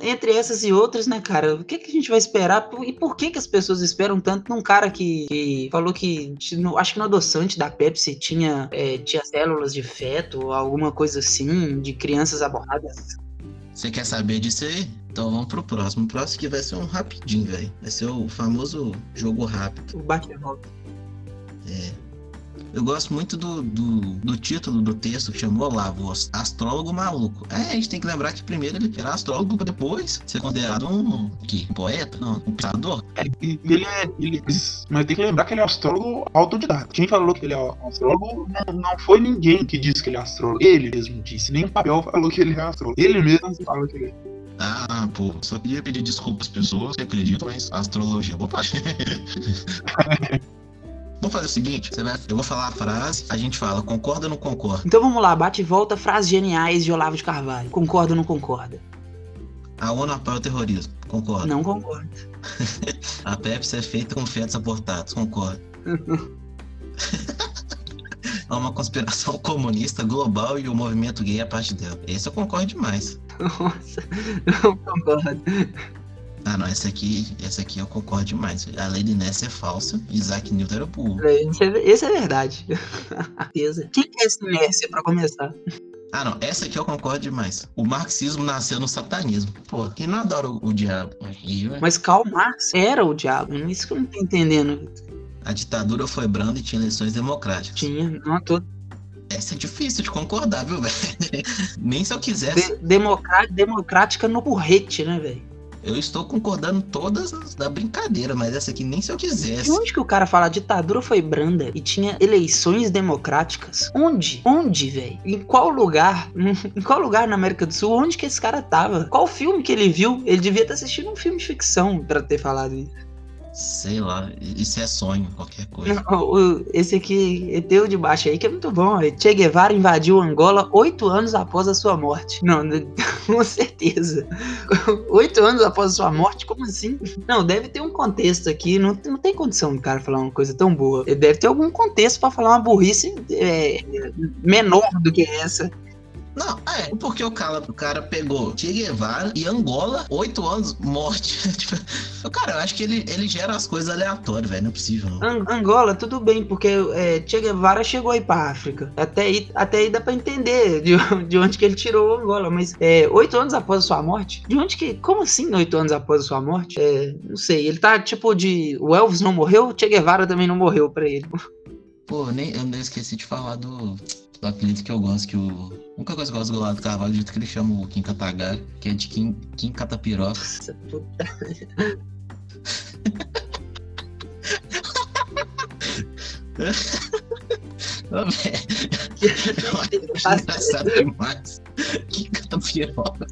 entre essas e outras, né, cara, o que, que a gente vai esperar? E por que, que as pessoas esperam tanto num cara que, que falou que, acho que no adoçante da Pepsi tinha, é, tinha células de feto, alguma coisa assim, de crianças abordadas? Você quer saber disso aí? Então vamos pro próximo. O próximo que vai ser um rapidinho, velho. Vai ser o famoso jogo rápido. O bate-volta. É. Eu gosto muito do, do, do, título do texto que chamou lá, o astrólogo maluco. É, a gente tem que lembrar que primeiro ele era astrólogo, para depois ser considerado um, que, um poeta, não, um pensador. É, ele é. Ele, mas tem que lembrar que ele é astrólogo autodidata. Quem falou que ele é astrólogo não, não foi ninguém que disse que ele é astrólogo. Ele mesmo disse. Nem o papel falou que ele é astrólogo. Ele mesmo fala que ele é. Ah, pô, só queria pedir desculpas às pessoas que acreditam em astrologia. Bobagem. *laughs* Vamos fazer o seguinte, vai, eu vou falar a frase, a gente fala, concorda ou não concorda? Então vamos lá, bate e volta, frases geniais de Olavo de Carvalho. Concorda ou não concorda? A ONU apoia o terrorismo. Concorda. Não concordo. *laughs* a Pepsi é feita com fetos abortados. Concordo. *laughs* Há uma conspiração *laughs* comunista global e o movimento gay é parte dela. Esse eu concordo demais. Nossa, não concordo. Ah, não, essa aqui, essa aqui eu concordo demais. A Lady Ness é falsa, Isaac Newton era burro. Esse é, esse é verdade. Certeza. Quem é esse Ness pra começar? Ah, não, essa aqui eu concordo demais. O marxismo nasceu no satanismo. Pô, quem não adora o, o diabo? Mas Karl Marx era o diabo, isso que eu não tô entendendo. A ditadura foi branda e tinha eleições democráticas. Tinha, não tô, essa é difícil de concordar, viu, *laughs* velho? Nem se eu quisesse. De democrática no burrete, né, velho? Eu estou concordando todas da brincadeira, mas essa aqui nem se eu quisesse. E onde que o cara fala a ditadura foi branda e tinha eleições democráticas? Onde? Onde, velho? Em qual lugar? *laughs* em qual lugar na América do Sul? Onde que esse cara tava? Qual filme que ele viu? Ele devia estar assistindo um filme de ficção para ter falado isso. Sei lá, isso é sonho, qualquer coisa. *laughs* Não, esse aqui, teu de baixo aí, que é muito bom. Che Guevara invadiu Angola oito anos após a sua morte. Não, *laughs* com certeza. Oito anos após a sua morte? Como assim? Não, deve ter um contexto aqui. Não, não tem condição do cara falar uma coisa tão boa. Deve ter algum contexto para falar uma burrice é, menor do que essa. Não, é, porque o cara, o cara pegou Che Guevara e Angola, oito anos, morte. *laughs* tipo, cara, eu acho que ele, ele gera as coisas aleatórias, velho. Não é possível. Não. Angola, tudo bem, porque é, Che Guevara chegou aí pra África. Até aí, até aí dá pra entender de, *laughs* de onde que ele tirou Angola. Mas é, oito anos após a sua morte? De onde que. Como assim oito anos após a sua morte? É, não sei. Ele tá tipo de. O Elvis não morreu, Che Guevara também não morreu pra ele. *laughs* Pô, nem, eu nem esqueci de falar do do apelido que eu gosto, que o. A única coisa que eu gosto do Golado Carvalho, do jeito que ele chama o Kim Katagar, que é de Kim, Kim Catapiroca. Nossa, puta. Ô, velho. Eu acho engraçado demais. Kim Catapiroca.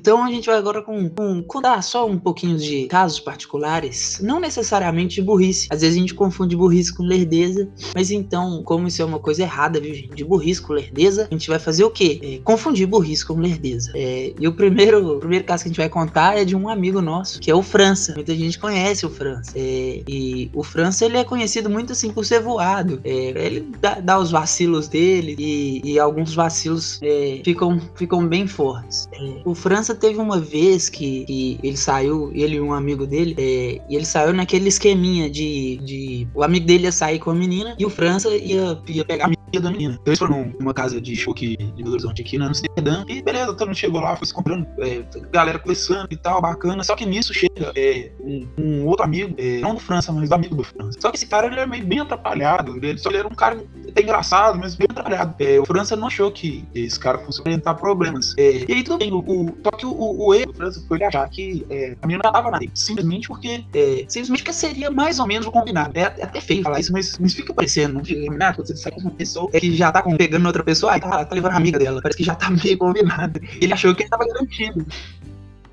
Então a gente vai agora com, com contar só um pouquinho de casos particulares, não necessariamente de burrice. Às vezes a gente confunde burrice com lerdeza, mas então, como isso é uma coisa errada, viu, gente? De burrice com lerdeza, a gente vai fazer o quê? É, confundir burrice com lerdeza. É, e o primeiro, o primeiro caso que a gente vai contar é de um amigo nosso, que é o França. Muita gente conhece o França. É, e o França, ele é conhecido muito assim por ser voado. É, ele dá, dá, os vacilos dele e, e alguns vacilos é, ficam, ficam bem fortes. É, o França teve uma vez que, que ele saiu, ele e um amigo dele, é, e ele saiu naquele esqueminha de, de. O amigo dele ia sair com a menina e o França ia, ia pegar a menina da menina. Então eles foram numa casa de show de Belo Horizonte aqui na Amsterdã. E beleza, todo mundo chegou lá, foi se comprando, é, galera conversando e tal, bacana. Só que nisso chega é, um, um, outro amigo, é, não do França, mas do amigo do França. Só que esse cara ele é meio bem atrapalhado. Ele, só ele era um cara é engraçado, mas bem trabalhado. É, o França não achou que esse cara fosse apresentar problemas. É, e aí tudo bem, o, o, só que o, o, erro do França foi ele achar que a menina tava na dele. Simplesmente porque. Simplesmente seria mais ou menos o combinado. É, até feio falar isso, mas, mas fica parecendo, não fica combinado quando você sai com uma pessoa que já tá pegando outra pessoa, aí tá, tá levando a amiga dela. Parece que já tá meio combinado. Ele achou que ele tava garantido.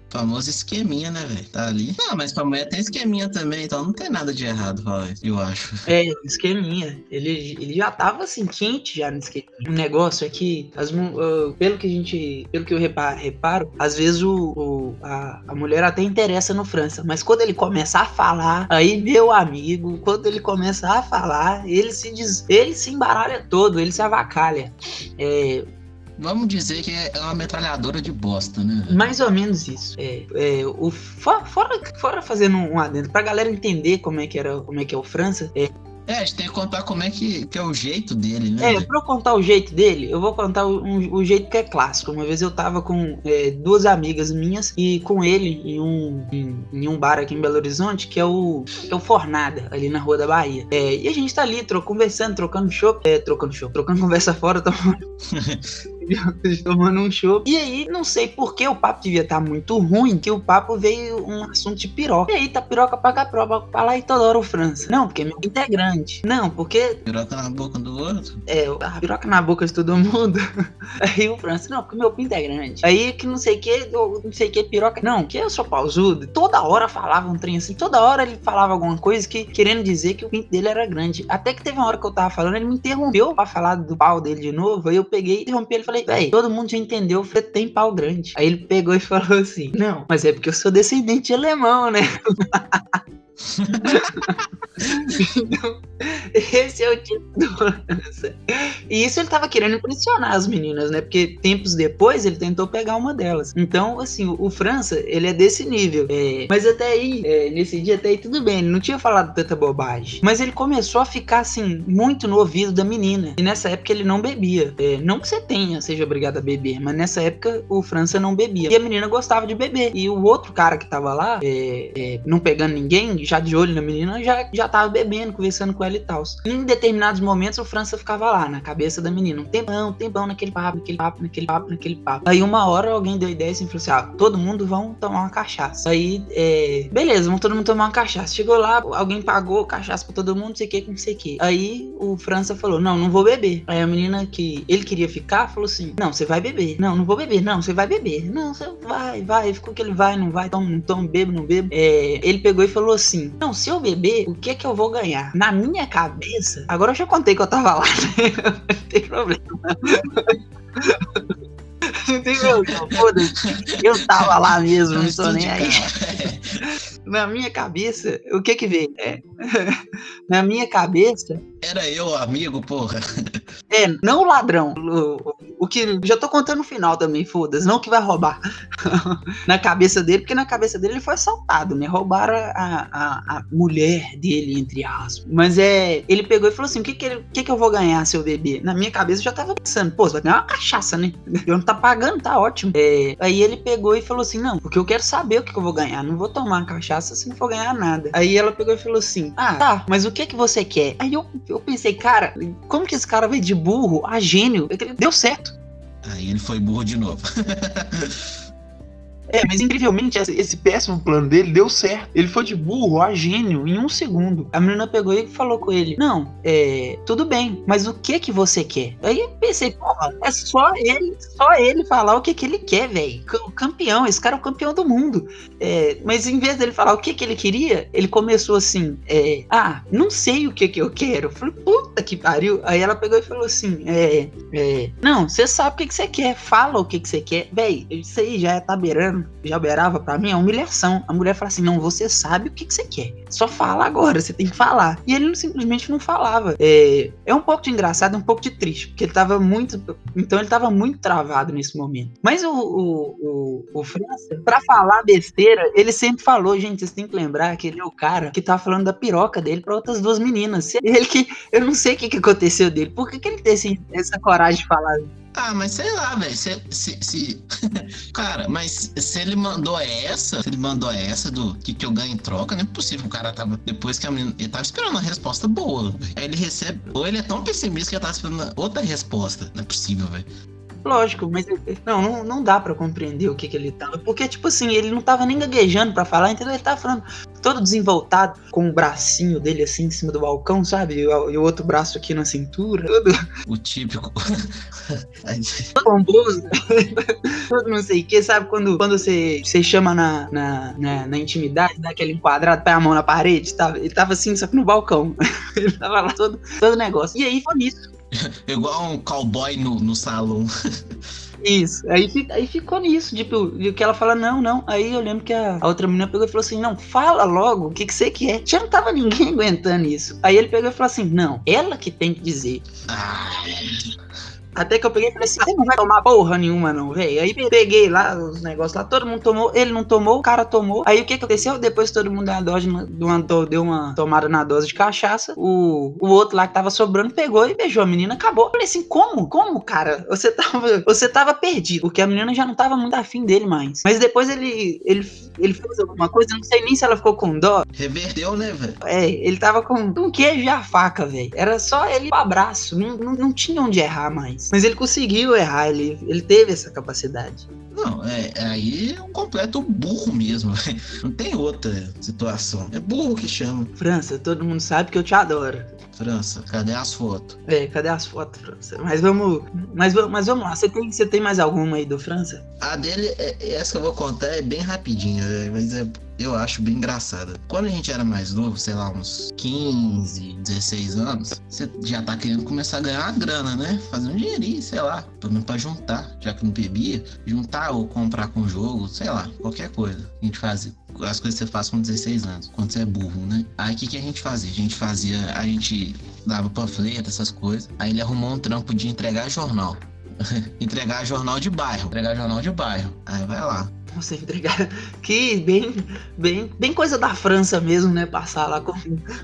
Famoso esqueminha, né, velho? Tá ali. Não, mas pra mulher tem esqueminha também, então não tem nada de errado, eu acho. É, esqueminha. Ele, ele já tava assim, quente já no esqueminha. O negócio é que, as, uh, pelo que a gente. Pelo que eu reparo, reparo às vezes o, o, a, a mulher até interessa no França, mas quando ele começa a falar, aí, meu amigo, quando ele começa a falar, ele se diz. Ele se embaralha todo, ele se avacalha. É, Vamos dizer que é uma metralhadora de bosta, né? Mais ou menos isso. É, é, o, fora, fora fazendo um adendo, pra galera entender como é que era, como é que é o França, é, é, a gente tem que contar como é que, que é o jeito dele, né? É, pra eu contar o jeito dele, eu vou contar o, um, o jeito que é clássico. Uma vez eu tava com é, duas amigas minhas e com ele em um, em, em, um bar aqui em Belo Horizonte, que é o, que é o Fornada, ali na Rua da Bahia. É, e a gente tá ali tro, conversando, trocando show, é, trocando show, trocando *laughs* conversa fora, tomando. *laughs* *laughs* tomando um show. E aí, não sei por que o papo devia estar tá muito ruim, que o papo veio um assunto de piroca. E aí, tá piroca pra cá, piroca pra lá e toda hora o França. Não, porque é meu integrante. Não, porque. Piroca na boca do outro? É, a piroca na boca de todo mundo. *laughs* aí o França, não, porque meu pinto é grande. Aí que não sei o que, não sei o que, piroca. Não, que eu sou pausudo. Toda hora falava um trem assim, toda hora ele falava alguma coisa que querendo dizer que o pinto dele era grande. Até que teve uma hora que eu tava falando, ele me interrompeu pra falar do pau dele de novo. Aí eu peguei, interrompi ele e falei falei, velho, todo mundo já entendeu, você tem pau grande. Aí ele pegou e falou assim: Não, mas é porque eu sou descendente de alemão, né? *laughs* então, *laughs* esse é o tipo E isso ele tava querendo impressionar as meninas, né? Porque tempos depois ele tentou pegar uma delas. Então, assim, o, o França, ele é desse nível. É, mas até aí, é, nesse dia até aí tudo bem, ele não tinha falado tanta bobagem. Mas ele começou a ficar, assim, muito no ouvido da menina. E nessa época ele não bebia. É, não que você tenha, seja obrigado a beber, mas nessa época o França não bebia. E a menina gostava de beber. E o outro cara que tava lá, é, é, não pegando ninguém, já de olho na menina, já, já tava bebendo, conversando com ela e tal. Em determinados momentos, o França ficava lá, na cabeça da menina, um tempão, um tempão naquele papo, naquele papo, naquele papo, naquele papo. Aí uma hora alguém deu ideia assim, falou assim, ah, todo mundo vão tomar uma cachaça. Aí, é, beleza, vamos todo mundo tomar uma cachaça. Chegou lá, alguém pagou cachaça pra todo mundo, não sei o que, não sei o que. Aí o França falou, não, não vou beber. Aí a menina que ele queria ficar, falou assim, não, você vai beber. Não, não vou beber. Não, você vai beber. Não, você vai, vai. Ficou que ele vai, não vai, toma, não toma, bebo, não bebo. É, ele pegou e falou assim, não, se eu beber, o que é que eu vou ganhar? Na minha cabeça, agora eu já contei que eu tava lá, né? *laughs* não tem problema. não tem problema, foda-se. Eu tava lá mesmo, não tô nem aí. Na minha cabeça, o que que veio? É. *laughs* Na minha cabeça. Era eu, amigo, porra. *laughs* É, não o ladrão. O, o que. Já tô contando no final também, foda-se. Não que vai roubar. *laughs* na cabeça dele, porque na cabeça dele ele foi assaltado, né? Roubaram a, a, a mulher dele, entre aspas. Mas é. Ele pegou e falou assim: o que que, ele, que que eu vou ganhar se eu beber? Na minha cabeça eu já tava pensando, pô, você vai ganhar uma cachaça, né? Eu não tá pagando, tá ótimo. É, aí ele pegou e falou assim: não, porque eu quero saber o que, que eu vou ganhar. Não vou tomar cachaça se não for ganhar nada. Aí ela pegou e falou assim: ah, tá, mas o que que você quer? Aí eu, eu pensei, cara, como que esse cara veio de burro a gênio? Deu certo. Aí ele foi burro de novo. *laughs* É, mas incrivelmente esse péssimo plano dele deu certo. Ele foi de burro a gênio em um segundo. A menina pegou e falou com ele: Não, é. Tudo bem, mas o que que você quer? Aí eu pensei, porra, é só ele, só ele falar o que que ele quer, velho. Campeão, esse cara é o campeão do mundo. É, mas em vez dele falar o que que ele queria, ele começou assim: é, Ah, não sei o que que eu quero. Eu falei, puta que pariu. Aí ela pegou e falou assim: É, é. Não, você sabe o que que você quer, fala o que que você quer. Véi, isso aí já tá beirando já beirava para mim a humilhação. A mulher fala assim: não, você sabe o que, que você quer. Só fala agora, você tem que falar. E ele simplesmente não falava. É, é um pouco de engraçado, um pouco de triste, porque ele tava muito. Então ele tava muito travado nesse momento. Mas o, o, o, o França, pra falar besteira, ele sempre falou, gente, vocês têm que lembrar que ele é o cara que tava falando da piroca dele para outras duas meninas. Ele que. Eu não sei o que, que aconteceu dele. Por que, que ele tem essa coragem de falar ah, mas sei lá, velho. Se, se, se... *laughs* Cara, mas se ele mandou essa, se ele mandou essa do que, que eu ganho em troca, não é possível tava. Depois que a menina. Ele tava esperando uma resposta boa. Aí ele recebe. Ou ele é tão pessimista que ele tava esperando outra resposta. Não é possível, velho. Lógico, mas não, não, não dá para compreender o que, que ele tava. Porque, tipo assim, ele não tava nem gaguejando para falar, entendeu? Ele tava falando todo desenvoltado, com o bracinho dele assim em cima do balcão, sabe? E o, e o outro braço aqui na cintura. Todo... O típico. *laughs* pomboso. *laughs* todo não sei o que, sabe? Quando, quando você, você chama na, na, na, na intimidade, dá aquele enquadrado, põe a mão na parede, tava, ele tava assim, só que no balcão. *laughs* ele tava lá todo, todo negócio. E aí foi isso. *laughs* Igual um cowboy no, no salão. *laughs* Isso, aí, aí ficou nisso, tipo, que ela fala, não, não. Aí eu lembro que a, a outra menina pegou e falou assim: não, fala logo o que, que você quer. Já não tava ninguém aguentando isso. Aí ele pegou e falou assim: não, ela que tem que dizer. Ah. Até que eu peguei e falei assim: você não vai tomar porra nenhuma, não, velho. Aí peguei lá os negócios lá, todo mundo tomou, ele não tomou, o cara tomou. Aí o que aconteceu? Depois todo mundo deu uma, dose, deu uma tomada na dose de cachaça. O, o outro lá que tava sobrando pegou e beijou a menina, acabou. Eu falei assim: como? Como, cara? Você *laughs* tava, você tava perdido, porque a menina já não tava muito afim dele mais. Mas depois ele, ele, ele fez alguma coisa, não sei nem se ela ficou com dó. Reverteu, né, velho? É, ele tava com um queijo e a faca, velho. Era só ele o abraço, não, não, não tinha onde errar mais. Mas ele conseguiu errar, ele, ele teve essa capacidade. Não, é, aí é um completo burro mesmo. *laughs* Não tem outra situação. É burro que chama. França, todo mundo sabe que eu te adoro. França, cadê as fotos? É, cadê as fotos, França? Mas vamos, mas, mas vamos lá, você tem, você tem mais alguma aí do França? A dele, é, essa que eu vou contar é bem rapidinha, mas é eu acho bem engraçada. Quando a gente era mais novo, sei lá, uns 15, 16 anos, você já tá querendo começar a ganhar uma grana, né? Fazer um dinheirinho, sei lá, pelo menos pra juntar, já que não bebia, juntar ou comprar com jogo, sei lá, qualquer coisa. A gente fazia as coisas que você faz com 16 anos, quando você é burro, né? Aí o que, que a gente fazia? A gente fazia, a gente dava panfleto, essas coisas. Aí ele arrumou um trampo de entregar jornal. *laughs* entregar jornal de bairro. Entregar jornal de bairro. Aí vai lá você entregar. Que bem, bem, bem coisa da França mesmo, né? Passar lá com,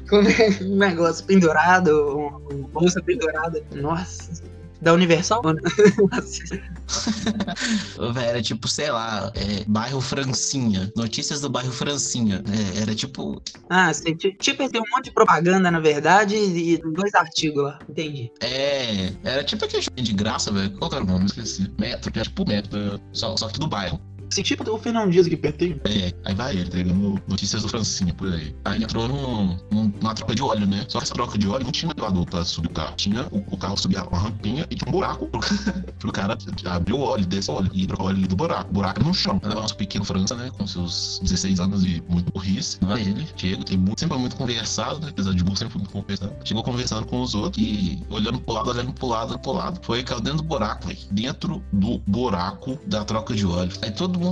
com um negócio pendurado, uma bolsa pendurada. Nossa. Da Universal? *laughs* era tipo, sei lá, é, bairro Francinha. Notícias do bairro Francinha. É, era tipo. Ah, sim. Tipo, tem um monte de propaganda, na verdade, e dois artigos lá. Entendi. É, era tipo aquele de graça, velho. Qual era o nome? Esqueci. Metro, era tipo metro, só, só que do bairro. Esse tipo o Fernando Dias aqui perto aí. É, aí vai ele, entregando notícias do Francinha por aí. Aí entrou num, numa troca de óleo, né? Só que essa troca de óleo não tinha elevador pra subir o carro. Tinha o, o carro subia uma rampinha e tinha um buraco pro, *laughs* pro cara abrir o óleo, descer o óleo e trocar o óleo do buraco. O buraco no chão. Era nosso pequeno França, né? Com seus 16 anos e muito burrice. Vai ele, chega, tem muito, sempre muito conversado, né? Apesar de burro, sempre muito conversado. Chegou conversando com os outros e olhando pro lado, olhando pro lado, pro lado. Foi caiu dentro do buraco, velho. Dentro do buraco da troca de óleo. Aí todo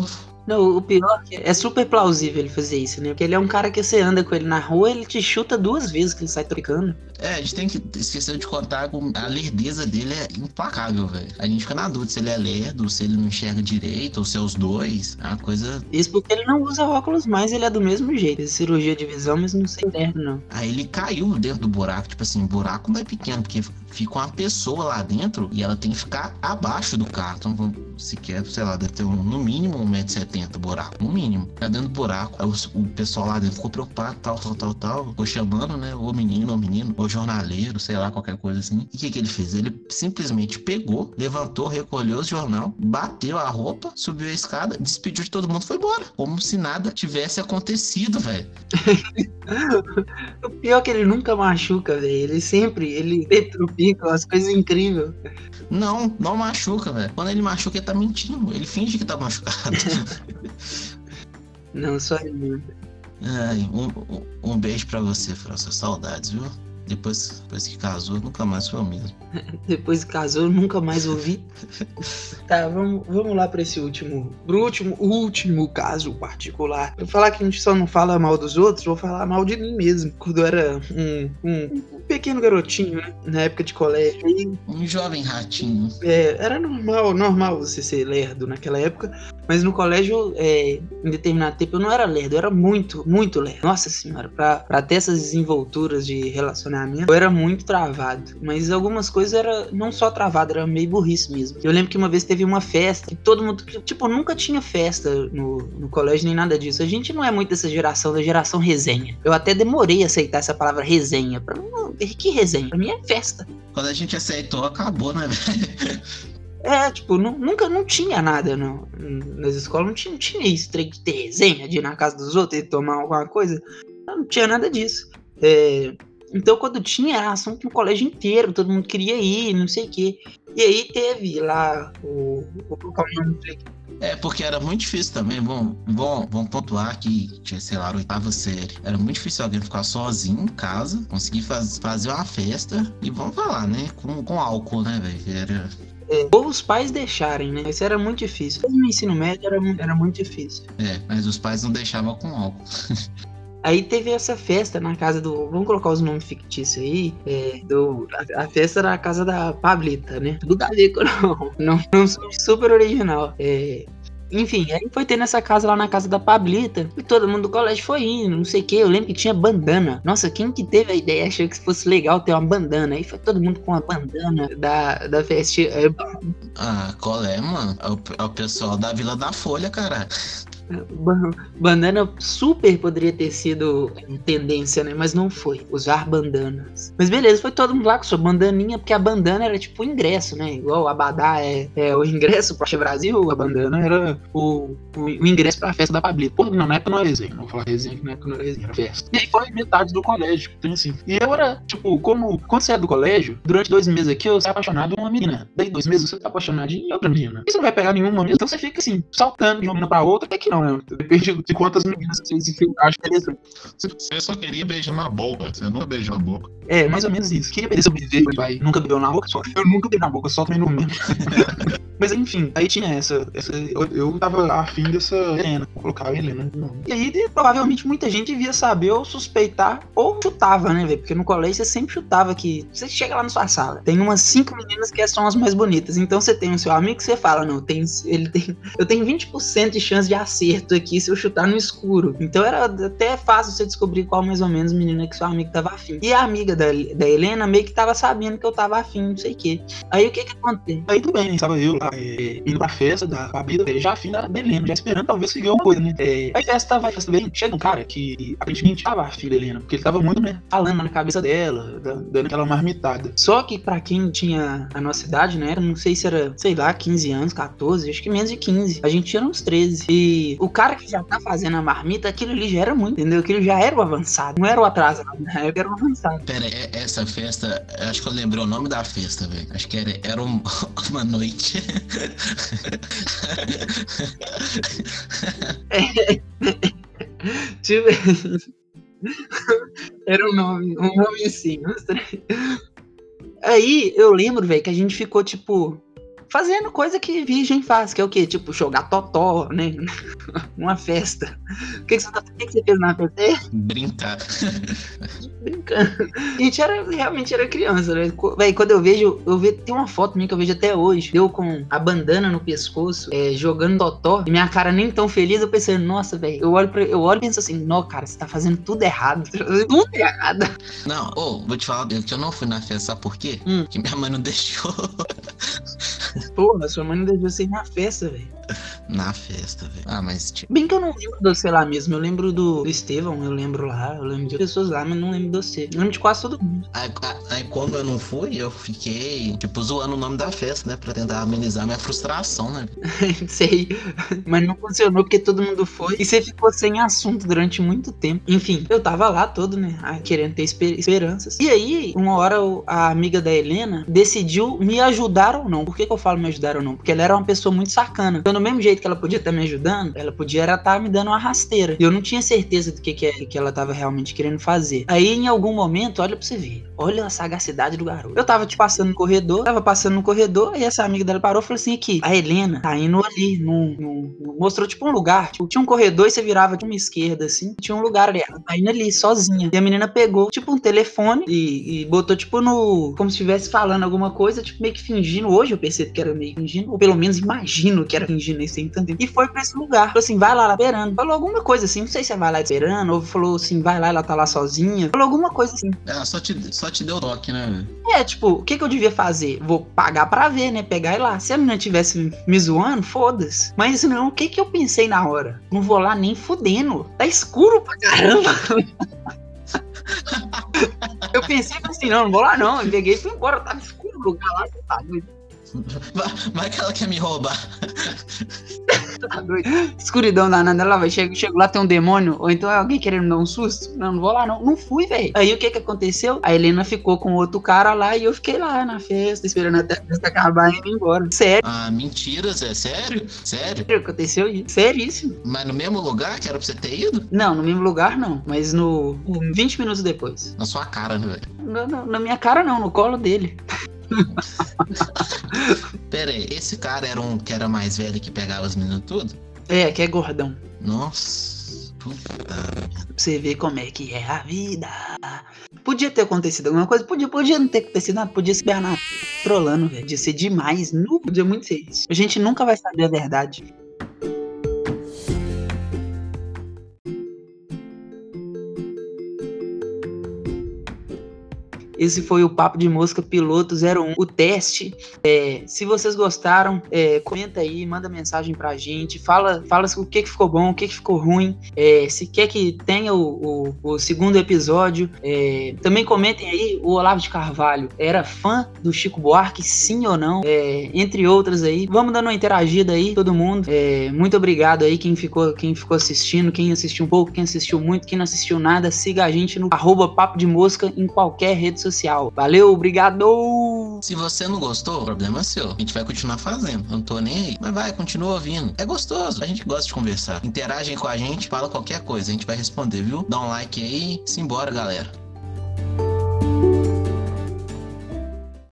não, o pior é, é super plausível ele fazer isso, né? Porque ele é um cara que você anda com ele na rua, ele te chuta duas vezes que ele sai trocando. É, a gente tem que esquecer de contar com a lerdeza dele é implacável, velho. A gente fica na dúvida se ele é lerdo, se ele não enxerga direito, ou se é os dois. É uma coisa. Isso porque ele não usa óculos mais, ele é do mesmo jeito. cirurgia de visão, mas não sei lerdo, não. Aí ele caiu dentro do buraco, tipo assim, buraco não é pequeno, porque fica uma pessoa lá dentro e ela tem que ficar abaixo do carro. Então, se quer, sei lá, deve ter um, no mínimo 1,70m buraco, no mínimo. Tá dentro do buraco. Aí o, o, pessoal lá dentro ficou preocupado, tal, tal, tal, tal. Ficou chamando, né? O menino, o menino, o jornaleiro, sei lá, qualquer coisa assim. E o que, que ele fez? Ele simplesmente pegou, levantou, recolheu o jornal, bateu a roupa, subiu a escada, despediu de todo mundo foi embora. Como se nada tivesse acontecido, velho. *laughs* o pior é que ele nunca machuca, velho. Ele sempre, ele *laughs* petrifica umas coisas incríveis. Não, não machuca, velho. Quando ele machuca, ele tá mentindo. Ele finge que tá machucado. *laughs* não, só ele. Ai, um, um beijo pra você, França. Saudades, viu? Depois, depois que casou, nunca mais foi o mesmo. *laughs* depois que casou, nunca mais ouvi. *laughs* tá, vamos, vamos lá para esse último. Pro último, último caso particular. Eu falar que a gente só não fala mal dos outros, vou falar mal de mim mesmo. Quando eu era um, um, um pequeno garotinho, né? Na época de colégio. Um jovem ratinho. É, era normal, normal você ser lerdo naquela época. Mas no colégio, é, em determinado tempo, eu não era lerdo, eu era muito, muito lerdo. Nossa senhora, pra, pra ter essas desenvolturas de relacionamento, eu era muito travado. Mas algumas coisas era não só travado, era meio burrice mesmo. Eu lembro que uma vez teve uma festa, que todo mundo, tipo, nunca tinha festa no, no colégio nem nada disso. A gente não é muito dessa geração, da geração resenha. Eu até demorei a aceitar essa palavra resenha. Pra mim, que resenha? Pra mim é festa. Quando a gente aceitou, acabou, né, velho? *laughs* É, tipo, nunca não tinha nada no, nas escolas, não tinha, não tinha isso, de ter resenha, de ir na casa dos outros e tomar alguma coisa. Não tinha nada disso. É, então, quando tinha, era assunto no colégio inteiro, todo mundo queria ir, não sei o quê. E aí teve lá o. O é, porque era muito difícil também. Vamos, vamos, vamos pontuar que tinha, sei lá, oitava série. Era muito difícil alguém ficar sozinho em casa, conseguir faz, fazer uma festa e vamos falar, né? Com, com álcool, né, velho? Era. É, ou os pais deixarem, né? Isso era muito difícil. No ensino médio era, era muito difícil. É, mas os pais não deixavam com álcool. *laughs* Aí teve essa festa na casa do. Vamos colocar os nomes fictícios aí. É, do, a, a, festa na casa da Pablita, né? Tudo a ver com *laughs* não. Não, não super original. É, enfim, aí foi ter nessa casa lá na casa da Pablita. E todo mundo do colégio foi indo, não sei o que. Eu lembro que tinha bandana. Nossa, quem que teve a ideia achou que fosse legal ter uma bandana? Aí foi todo mundo com a bandana da, da festa. Ah, qual é, mano? É o, é o pessoal da Vila da Folha, cara. Bandana super poderia ter sido tendência, né? Mas não foi. Usar bandanas. Mas beleza, foi todo mundo lá com sua bandaninha, porque a bandana era tipo o ingresso, né? Igual o Abadá é, é o ingresso pro Brasil, a bandana era o, o, o ingresso pra festa da Pablito. Pô, não, na época não era resenha. Não vou falar resenha, que na época não era resenha, era festa. E aí foi metade do colégio. Então assim. E eu era, tipo, como quando você é do colégio, durante dois meses aqui eu sou apaixonado por uma menina. Daí dois meses você tá apaixonado em outra menina. E você não vai pegar nenhuma menina. Então você fica assim, saltando de uma menina pra outra, até que não, né? Depende de quantas meninas você se acha interessante. Você só queria beijar na boca, você nunca beijou na boca. É, mais ou menos isso. Queria ver se eu beijo, vai. Nunca beijou na boca, só. Eu nunca beijei na boca, só também no mesmo. *laughs* Mas enfim, aí tinha essa. essa eu, eu tava afim dessa Helena. Vou colocar a Helena. Não. E aí, provavelmente, muita gente devia saber ou suspeitar ou chutava, né, velho? Porque no colégio você sempre chutava que. Você chega lá na sua sala, tem umas cinco meninas que são as mais bonitas. Então você tem o seu amigo que você fala, não, tem, ele tem. Eu tenho 20% de chance de acerto aqui se eu chutar no escuro. Então era até fácil você descobrir qual mais ou menos menina que seu amigo tava afim. E a amiga da, da Helena meio que tava sabendo que eu tava afim, não sei o quê. Aí o que que aconteceu? Aí tudo bem, estava eu lá é, indo pra festa da Fabida, já afim da Helena, já esperando talvez seguir alguma coisa, né? É, aí festa vai, festa bem, chega um cara que aparentemente tava afim da Helena, porque ele tava muito, né, falando na cabeça dela, dando aquela marmitada. Só que pra quem tinha a nossa idade, né, não sei se era, sei lá, 15 anos, 14, acho que menos de 15. A gente tinha uns 13. E o cara que já tá fazendo a marmita, aquilo ali já era muito, entendeu? Aquilo já era o avançado, não era o atrasado, na época era o avançado. Pera, essa festa, acho que eu lembrei o nome da festa, velho. Acho que era, era um, *laughs* uma noite. *laughs* tipo, era um nome, um nome assim. Aí eu lembro, velho, que a gente ficou tipo fazendo coisa que virgem faz, que é o quê? Tipo, jogar totó, né? *laughs* Uma festa. O que, que, você, tá, o que, que você fez na festa? Brincar. Brincando. A gente era, realmente era criança, né? Véi, quando eu vejo, eu vejo, tem uma foto minha que eu vejo até hoje, eu com a bandana no pescoço, é, jogando totó, e minha cara nem tão feliz, eu pensei, nossa, velho, eu olho pra, eu olho e penso assim, não, cara, você tá fazendo tudo errado, *laughs* tá fazendo tudo errado. Não, ô, oh, vou te falar que eu não fui na festa, sabe por quê? Hum. Que minha mãe não deixou. Porra, sua mãe não devia ser na festa, velho. Na festa, velho. Ah, mas. Tipo... Bem que eu não lembro do sei lá mesmo. Eu lembro do, do Estevão, eu lembro lá. Eu lembro de pessoas lá, mas não lembro do você. Eu lembro de quase todo mundo. Aí, aí, como eu não fui, eu fiquei, tipo, zoando o nome da festa, né? Pra tentar amenizar minha frustração, né? *laughs* Sei. Mas não funcionou porque todo mundo foi. E você ficou sem assunto durante muito tempo. Enfim, eu tava lá todo, né? Querendo ter esper esperanças. E aí, uma hora a amiga da Helena decidiu me ajudar ou não. Por que, que eu falo me ajudar ou não? Porque ela era uma pessoa muito sacana. Então, no mesmo jeito que ela podia estar me ajudando, ela podia estar tá me dando uma rasteira. E eu não tinha certeza do que, que, que ela tava realmente querendo fazer. Aí, em algum momento, olha pra você ver. Olha a sagacidade do garoto. Eu tava, te tipo, passando no corredor, tava passando no corredor, e essa amiga dela parou e falou assim: aqui, a Helena tá indo ali, no, mostrou tipo um lugar. Tipo, tinha um corredor e você virava de uma esquerda, assim. Tinha um lugar ali. Ela tá indo ali, sozinha. E a menina pegou, tipo, um telefone e, e botou, tipo, no. Como se estivesse falando alguma coisa, tipo, meio que fingindo. Hoje eu percebo que era meio fingindo, ou pelo menos imagino que era fingindo esse tem tanto tempo. E foi pra esse lugar. Falou assim, vai lá, lá esperando. Falou alguma coisa assim, não sei se é vai lá esperando, ou falou assim, vai lá, ela tá lá sozinha. Falou alguma coisa assim. É, só te, só te deu toque, né? É, tipo, o que que eu devia fazer? Vou pagar pra ver, né? Pegar e lá. Se a menina tivesse me zoando, foda-se. Mas não, o que que eu pensei na hora? Não vou lá nem fudendo. Tá escuro pra caramba. *laughs* eu pensei assim, não, não vou lá não. Eu peguei e fui embora. Tava escuro o lugar lá. Tá doido. Vai que ela quer me roubar. Tá doido. Escuridão danada, ela vai. Chego, chego lá, tem um demônio, ou então é alguém querendo me dar um susto. Não, não vou lá, não. Não fui, velho. Aí o que que aconteceu? A Helena ficou com outro cara lá e eu fiquei lá na festa, esperando até a festa acabar e ir embora. Sério. Ah, mentira, Zé. Sério? Sério? Aconteceu isso. Seríssimo. Mas no mesmo lugar que era pra você ter ido? Não, no mesmo lugar não. Mas no. 20 minutos depois. Na sua cara, né, velho? Na, na- na minha cara não, no colo dele. *laughs* Pera aí, esse cara era um que era mais velho que pegava as meninas tudo? É, que é gordão. Nossa. Puta. Pra você ver como é que é a vida. Podia ter acontecido alguma coisa, podia, podia não ter acontecido nada, podia se Bernardo trolando, velho. Podia ser demais, não podia muito ser isso. A gente nunca vai saber a verdade. Esse foi o Papo de Mosca Piloto 01, o teste. É, se vocês gostaram, é, comenta aí, manda mensagem pra gente, fala, fala o que, que ficou bom, o que, que ficou ruim. É, se quer que tenha o, o- o segundo episódio, é, também comentem aí, o Olavo de Carvalho era fã do Chico Buarque, sim ou não? É, entre outras aí. Vamos dando uma interagida aí, todo mundo. É, muito obrigado aí quem ficou, quem ficou assistindo, quem assistiu um pouco, quem assistiu muito, quem não assistiu nada, siga a gente no arroba Papo de Mosca em qualquer rede social. Valeu, obrigado! Se você não gostou, problema é seu. A gente vai continuar fazendo. Eu não tô nem aí. Mas vai, continua ouvindo. É gostoso. A gente gosta de conversar. Interagem com a gente, fala qualquer coisa. A gente vai responder, viu? Dá um like aí. Simbora, galera.